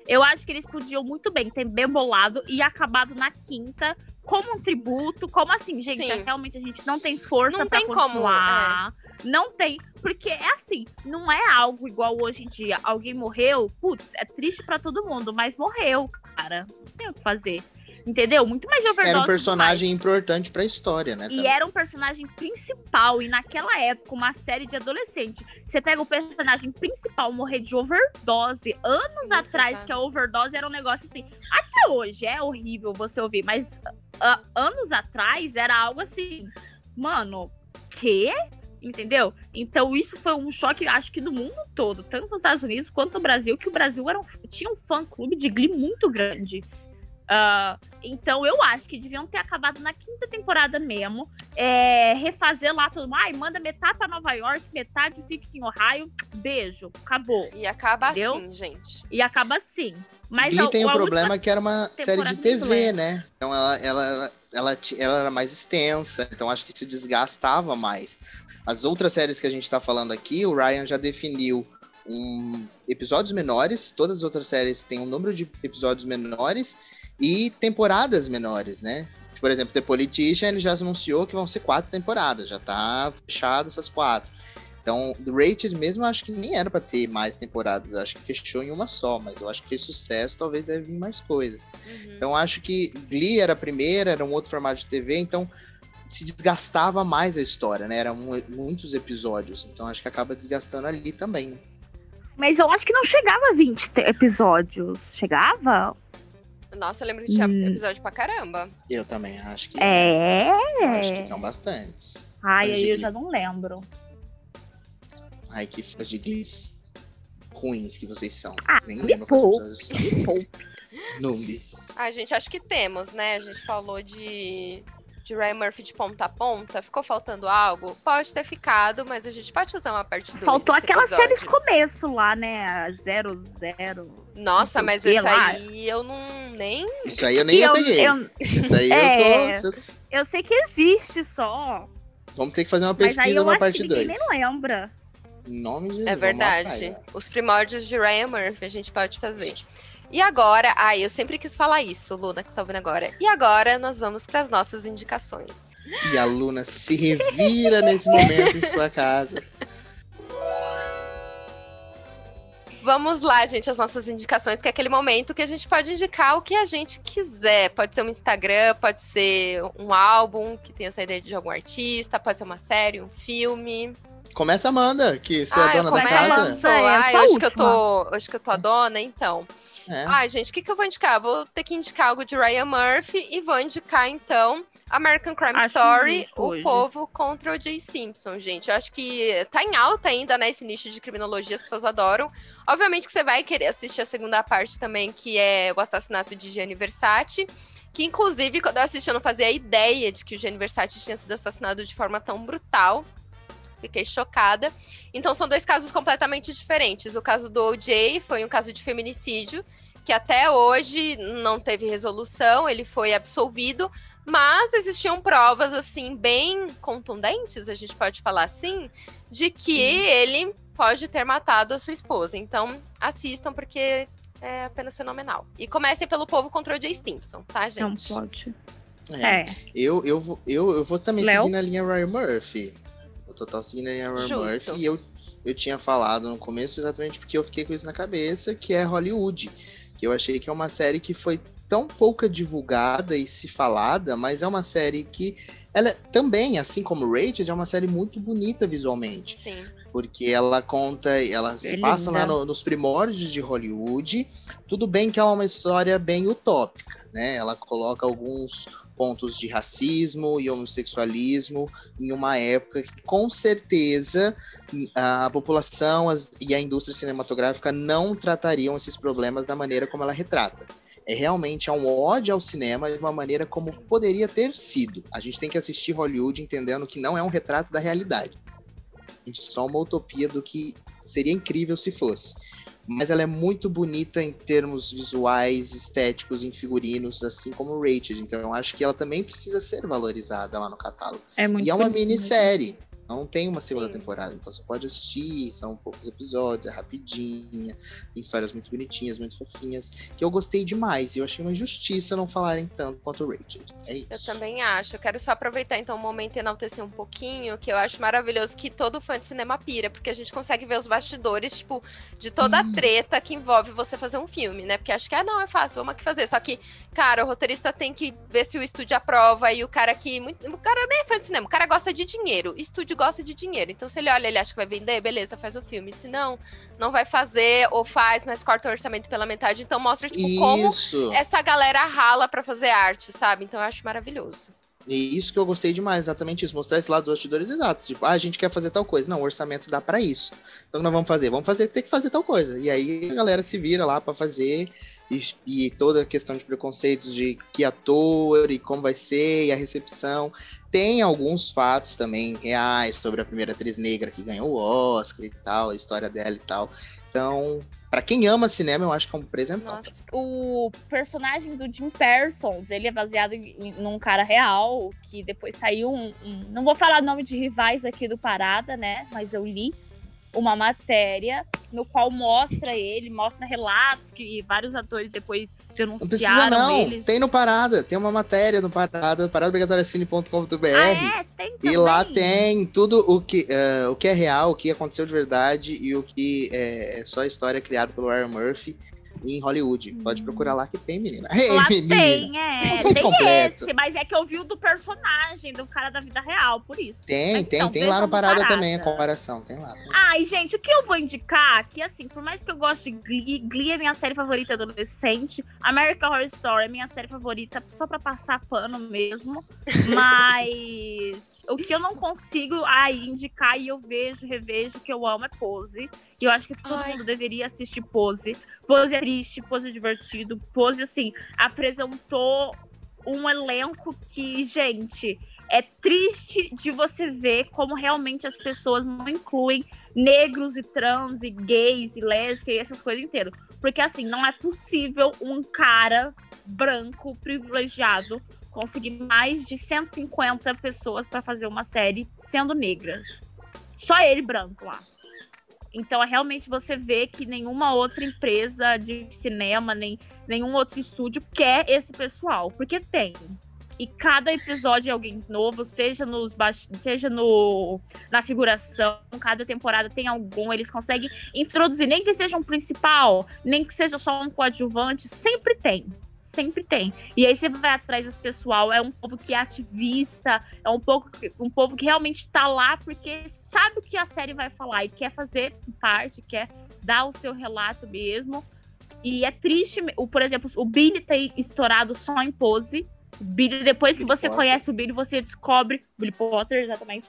Eu acho que eles podiam muito bem ter bem bolado e acabado na quinta como um tributo, como assim, gente, Sim. realmente a gente não tem força para continuar. Como, é. Não tem, porque é assim, não é algo igual hoje em dia. Alguém morreu, putz, é triste para todo mundo, mas morreu, cara. Não tem o que fazer. Entendeu? Muito mais de overdose. Era um personagem importante pra história, né? E era um personagem principal. E naquela época, uma série de adolescente. Você pega o personagem principal morrer de overdose anos Muito atrás, pesado. que a overdose era um negócio assim. Até hoje é horrível você ouvir, mas uh, anos atrás era algo assim. Mano, quê? Entendeu? Então isso foi um choque, acho que do mundo todo, tanto nos Estados Unidos quanto no Brasil, que o Brasil era um, tinha um fã-clube de Glee muito grande. Uh, então eu acho que deviam ter acabado na quinta temporada mesmo. É, refazer lá tudo. Ai, manda metade pra Nova York, metade fica em Ohio. Beijo, acabou. E acaba entendeu? assim, gente. E acaba assim. Mas e tem o um problema que era uma série de TV, né? Então ela, ela, ela, ela, ela era mais extensa, então acho que se desgastava mais. As outras séries que a gente tá falando aqui, o Ryan já definiu um, episódios menores, todas as outras séries têm um número de episódios menores e temporadas menores, né? Por exemplo, The Politician, ele já anunciou que vão ser quatro temporadas, já tá fechado essas quatro. Então, The Rated mesmo, eu acho que nem era para ter mais temporadas, eu acho que fechou em uma só, mas eu acho que fez sucesso, talvez deve vir mais coisas. Uhum. Então, acho que Glee era a primeira, era um outro formato de TV, então se desgastava mais a história, né? Eram muitos episódios, então acho que acaba desgastando ali também. Mas eu acho que não chegava a 20 episódios. Chegava? Nossa, eu lembro que tinha hum. episódio pra caramba. Eu também acho que. É? Acho que são bastantes. Ai, aí eu já não lembro. Ai, que fãs de Gliss ruins que vocês são. Ah, Nem lembro quantos episódios são. Ai, gente, acho que temos, né? A gente falou de de Ryan Murphy de ponta a ponta? Ficou faltando algo? Pode ter ficado, mas a gente pode usar uma parte do Faltou aquela série de começo lá, né? Zero, zero. Nossa, mas isso aí eu não nem. Isso aí eu nem eu, peguei. Eu... Isso aí é, eu tô. Eu sei que existe só. Vamos ter que fazer uma pesquisa na parte 2. nem lembra. Em nome de É verdade. Os primórdios de Ryan Murphy a gente pode fazer. E agora, ai, eu sempre quis falar isso, Luna, que está ouvindo agora. E agora nós vamos para as nossas indicações. E a Luna se revira nesse momento em sua casa. Vamos lá, gente, as nossas indicações, que é aquele momento que a gente pode indicar o que a gente quiser. Pode ser um Instagram, pode ser um álbum que tenha saído de algum artista, pode ser uma série, um filme. Começa Amanda, que você ah, é dona da casa. Ah, é, hoje, que eu tô, hoje que eu tô a dona, então. É. Ai, gente, o que, que eu vou indicar? Vou ter que indicar algo de Ryan Murphy e vou indicar, então, American Crime acho Story, O hoje. Povo contra o Jay Simpson, gente. Eu acho que tá em alta ainda, né, esse nicho de criminologia, as pessoas adoram. Obviamente que você vai querer assistir a segunda parte também, que é o assassinato de Gianni Versace. Que, inclusive, quando eu assisti, eu não fazia ideia de que o Gianni Versace tinha sido assassinado de forma tão brutal. Fiquei chocada. Então, são dois casos completamente diferentes. O caso do OJ foi um caso de feminicídio, que até hoje não teve resolução, ele foi absolvido, mas existiam provas, assim, bem contundentes, a gente pode falar assim, de que Sim. ele pode ter matado a sua esposa. Então, assistam, porque é apenas fenomenal. E comecem pelo povo contra o Jay Simpson, tá, gente? Não pode. É. é. Eu, eu, eu, eu vou também Léo? seguir na linha Ryan Murphy. Eu total seguindo a linha Ryan Justo. Murphy. E eu, eu tinha falado no começo exatamente porque eu fiquei com isso na cabeça, que é Hollywood que eu achei que é uma série que foi tão pouca divulgada e se falada, mas é uma série que ela também, assim como Rated, é uma série muito bonita visualmente. Sim. porque ela conta, ela se passa lá no, nos primórdios de Hollywood. Tudo bem que ela é uma história bem utópica, né? Ela coloca alguns pontos de racismo e homossexualismo em uma época que, com certeza, a população as, e a indústria cinematográfica não tratariam esses problemas da maneira como ela retrata. É realmente é um ódio ao cinema de uma maneira como poderia ter sido. A gente tem que assistir Hollywood entendendo que não é um retrato da realidade só uma utopia do que seria incrível se fosse. Mas ela é muito bonita em termos visuais, estéticos, em figurinos, assim como Rachel. Então eu acho que ela também precisa ser valorizada lá no catálogo. É muito e é uma minissérie. Não tem uma segunda Sim. temporada, então você pode assistir, são poucos episódios, é rapidinha, tem histórias muito bonitinhas, muito fofinhas, que eu gostei demais. E eu achei uma injustiça não falarem tanto quanto o Rachel. É isso. Eu também acho. Eu quero só aproveitar então o momento e enaltecer um pouquinho, que eu acho maravilhoso que todo fã de cinema pira, porque a gente consegue ver os bastidores, tipo, de toda a treta que envolve você fazer um filme, né? Porque acho que, ah, não, é fácil, vamos aqui fazer. Só que, cara, o roteirista tem que ver se o estúdio aprova e o cara que. O cara nem é fã de cinema, o cara gosta de dinheiro. Estúdio gosta de dinheiro. Então, se ele olha, ele acha que vai vender, beleza, faz o filme. Se não, não vai fazer, ou faz, mas corta o orçamento pela metade. Então, mostra, tipo, Isso. como essa galera rala para fazer arte, sabe? Então, eu acho maravilhoso. E isso que eu gostei demais, exatamente isso, mostrar esse lado dos bastidores exatos. Tipo, ah, a gente quer fazer tal coisa. Não, o orçamento dá para isso. Então nós vamos fazer, vamos fazer, tem que fazer tal coisa. E aí a galera se vira lá para fazer e, e, toda a questão de preconceitos de que ator e como vai ser e a recepção. Tem alguns fatos também reais sobre a primeira atriz negra que ganhou o Oscar e tal, a história dela e tal. Então, para quem ama cinema, eu acho que é um presentão. O personagem do Jim Parsons, ele é baseado em, num cara real, que depois saiu um, um, Não vou falar nome de rivais aqui do Parada, né? Mas eu li uma matéria no qual mostra ele, mostra relatos que vários atores depois denunciaram não precisa, não. Eles. Tem no Parada, tem uma matéria no Parada, paradaobrigatoriacine.com.br. Ah, é? Tem também. E lá tem tudo o que, uh, o que é real, o que aconteceu de verdade e o que é, é só história criada pelo Ryan Murphy em Hollywood. Pode procurar lá que tem, menina. Hey, lá menina. tem, é. Tem completo. esse, mas é que eu vi o do personagem, do cara da vida real, por isso. Tem, mas, tem, então, tem lá no Parada, Parada, também, a comparação, tem lá. Tem. Ai, gente, o que eu vou indicar, que assim, por mais que eu goste de Glee, Glee é minha série favorita adolescente, American Horror Story é minha série favorita só pra passar pano mesmo, mas o que eu não consigo aí indicar e eu vejo, revejo que eu amo é Pose. E eu acho que todo Ai. mundo deveria assistir Pose. Pose é triste, Pose é divertido. Pose, assim, apresentou um elenco que, gente, é triste de você ver como realmente as pessoas não incluem negros e trans e gays e lésbicas e essas coisas inteiras. Porque, assim, não é possível um cara branco privilegiado conseguir mais de 150 pessoas para fazer uma série sendo negras. Só ele branco lá. Então, é realmente você vê que nenhuma outra empresa de cinema, nem nenhum outro estúdio quer esse pessoal, porque tem. E cada episódio é alguém novo, seja nos seja no na figuração, cada temporada tem algum, eles conseguem introduzir, nem que seja um principal, nem que seja só um coadjuvante, sempre tem sempre tem. E aí você vai atrás desse pessoal, é um povo que é ativista, é um, pouco, um povo que realmente está lá porque sabe o que a série vai falar e quer fazer parte, quer dar o seu relato mesmo. E é triste, o, por exemplo, o Billy ter estourado só em pose. Billy, depois que Billy você Potter. conhece o Billy, você descobre. Billy Potter, exatamente.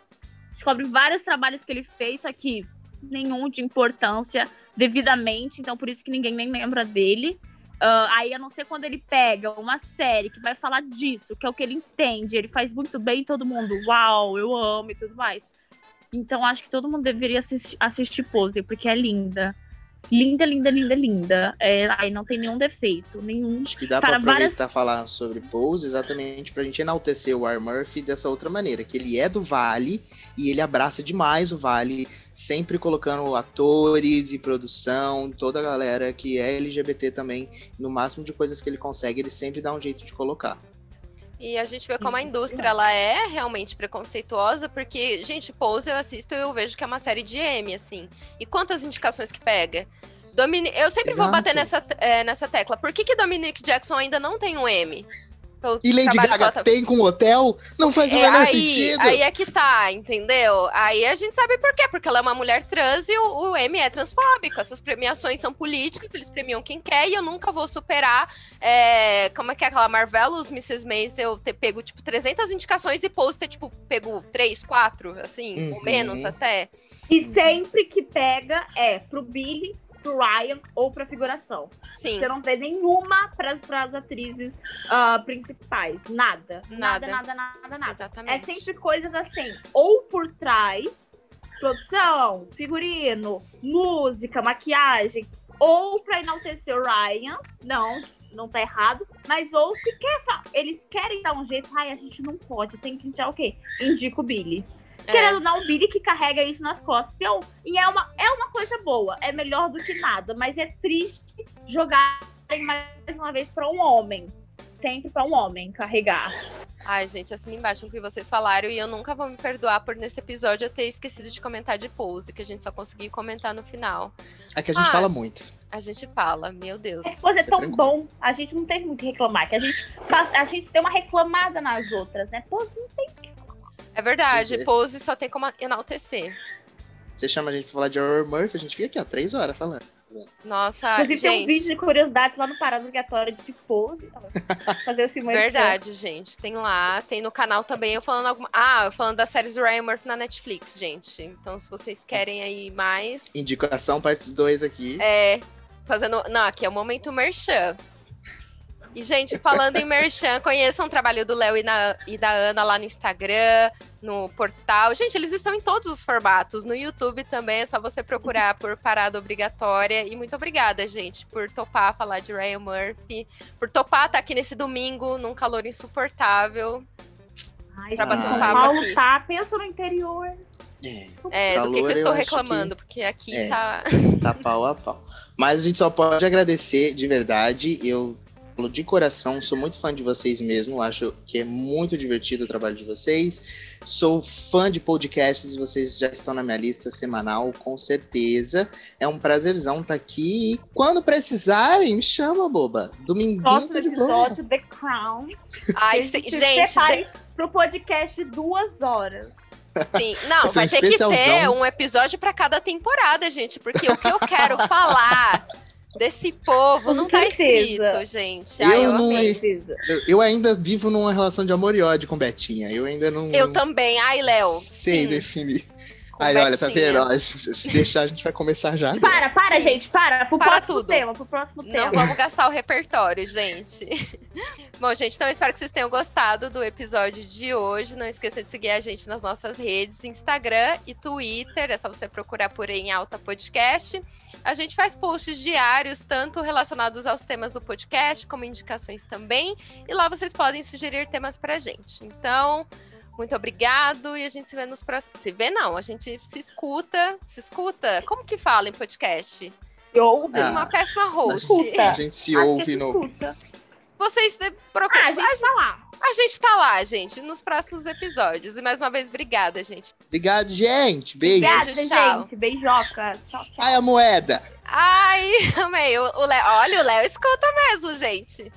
Descobre vários trabalhos que ele fez, só que nenhum de importância devidamente, então por isso que ninguém nem lembra dele. Uh, aí, a não ser quando ele pega uma série que vai falar disso, que é o que ele entende, ele faz muito bem todo mundo, uau, eu amo e tudo mais. Então, acho que todo mundo deveria assistir, assistir Pose, porque é linda. Linda, linda, linda, linda. É, aí não tem nenhum defeito, nenhum. Acho que dá Cara, pra aproveitar várias... falar sobre Pose exatamente pra gente enaltecer o Ar Murphy dessa outra maneira, que ele é do Vale e ele abraça demais o Vale, sempre colocando atores e produção, toda a galera que é LGBT também, no máximo de coisas que ele consegue, ele sempre dá um jeito de colocar. E a gente vê como a indústria ela é realmente preconceituosa, porque, gente, Pose eu assisto e eu vejo que é uma série de M, assim. E quantas indicações que pega? Domini... Eu sempre Exato. vou bater nessa, é, nessa tecla. Por que, que Dominic Jackson ainda não tem um M? E Lady Gaga tá... tem com hotel? Não faz o é, menor aí, sentido. Aí é que tá, entendeu? Aí a gente sabe por quê. Porque ela é uma mulher trans e o, o M é transfóbico. Essas premiações são políticas, eles premiam quem quer e eu nunca vou superar. É, como é que é aquela Marvelous Mrs. Maisel eu ter pego, tipo, 300 indicações e post ter, tipo, pego 3, 4, assim, uhum. ou menos até. E sempre que pega é pro Billy pro Ryan ou pra figuração. Sim. Você não vê nenhuma pras, pras atrizes uh, principais. Nada. Nada. Nada, nada, nada. Exatamente. É sempre coisas assim, ou por trás, produção, figurino, música, maquiagem, ou pra enaltecer o Ryan. Não, não tá errado, mas ou se quer, eles querem dar um jeito, ai, a gente não pode, tem que indicar o quê? Indica o Billy. É. Querendo ou não, o Billy que carrega isso nas costas. Se eu, e é uma, é uma coisa boa, é melhor do que nada, mas é triste jogar mais uma vez para um homem. Sempre para um homem carregar. Ai, gente, assim embaixo o que vocês falaram, e eu nunca vou me perdoar por nesse episódio eu ter esquecido de comentar de pose, que a gente só conseguiu comentar no final. É que a gente Mas, fala muito. A gente fala, meu Deus. É, pose é tão tranquilo. bom, a gente não tem muito que reclamar, que a gente, a gente deu uma reclamada nas outras, né? Pose não tem que é verdade, pose só tem como enaltecer. Você chama a gente pra falar de Horror Murphy, a gente fica aqui, ó, três horas falando. Nossa, Inclusive gente... tem um vídeo de curiosidades lá no Parada Obrigatória de pose. Fazer esse Verdade, gente. Tem lá. Tem no canal também eu falando alguma. Ah, eu falando das séries do Ryan Murphy na Netflix, gente. Então, se vocês querem aí mais. Indicação parte 2 aqui. É. Fazendo. Não, aqui é o momento merchan. E, gente, falando em merchan, conheçam o trabalho do Léo e, e, da Ana lá no Instagram, no portal. Gente, eles estão em todos os formatos. No YouTube também é só você procurar por Parada Obrigatória. E muito obrigada, gente, por topar falar de Ryan Murphy, por topar estar aqui nesse domingo, num calor insuportável. Ai, pra bater papo Paulo aqui. tá, pensa no interior. É, é do que, que eu estou reclamando, que... porque aqui é, tá. Tá pau a pau. Mas a gente só pode agradecer de verdade. Eu de coração, sou muito fã de vocês mesmo, acho que é muito divertido o trabalho de vocês. Sou fã de podcasts e vocês já estão na minha lista semanal, com certeza. É um prazerzão estar tá aqui. E quando precisarem, me chama, boba. Domingo. Próximo episódio, The Crown. Ai, se, gente. Preparem de... pro podcast duas horas. Sim, não, vai, vai ter que ter um episódio para cada temporada, gente, porque o que eu quero falar desse povo não tá escrito, gente. Eu, eu, não, eu, eu, ainda vivo numa relação de amor e ódio com Betinha. Eu ainda não. Eu também. Ai, Léo. Sei sim. definir. Aí, olha, tá vendo? Se deixar, a gente vai começar já. Para, para, Sim. gente, para. Pro para próximo tudo. tema, pro próximo tema. Não vamos gastar o repertório, gente. Bom, gente, então eu espero que vocês tenham gostado do episódio de hoje. Não esqueça de seguir a gente nas nossas redes, Instagram e Twitter. É só você procurar por Em Alta Podcast. A gente faz posts diários, tanto relacionados aos temas do podcast, como indicações também. E lá vocês podem sugerir temas pra gente. Então, muito obrigado e a gente se vê nos próximos. Se vê, não, a gente se escuta. Se escuta? Como que fala em podcast? Ouve. Ah, uma péssima host. A gente se ouve no. Escuta. Vocês procuram. Ah, a gente tá lá. A gente tá lá, gente, nos próximos episódios. E mais uma vez, obrigada, gente. Obrigado, gente. Beijo. Obrigada, Beijo, gente. Beijocas. Tchau, tchau. Ai, a moeda. Ai, amei. O Léo, olha, o Léo escuta mesmo, gente.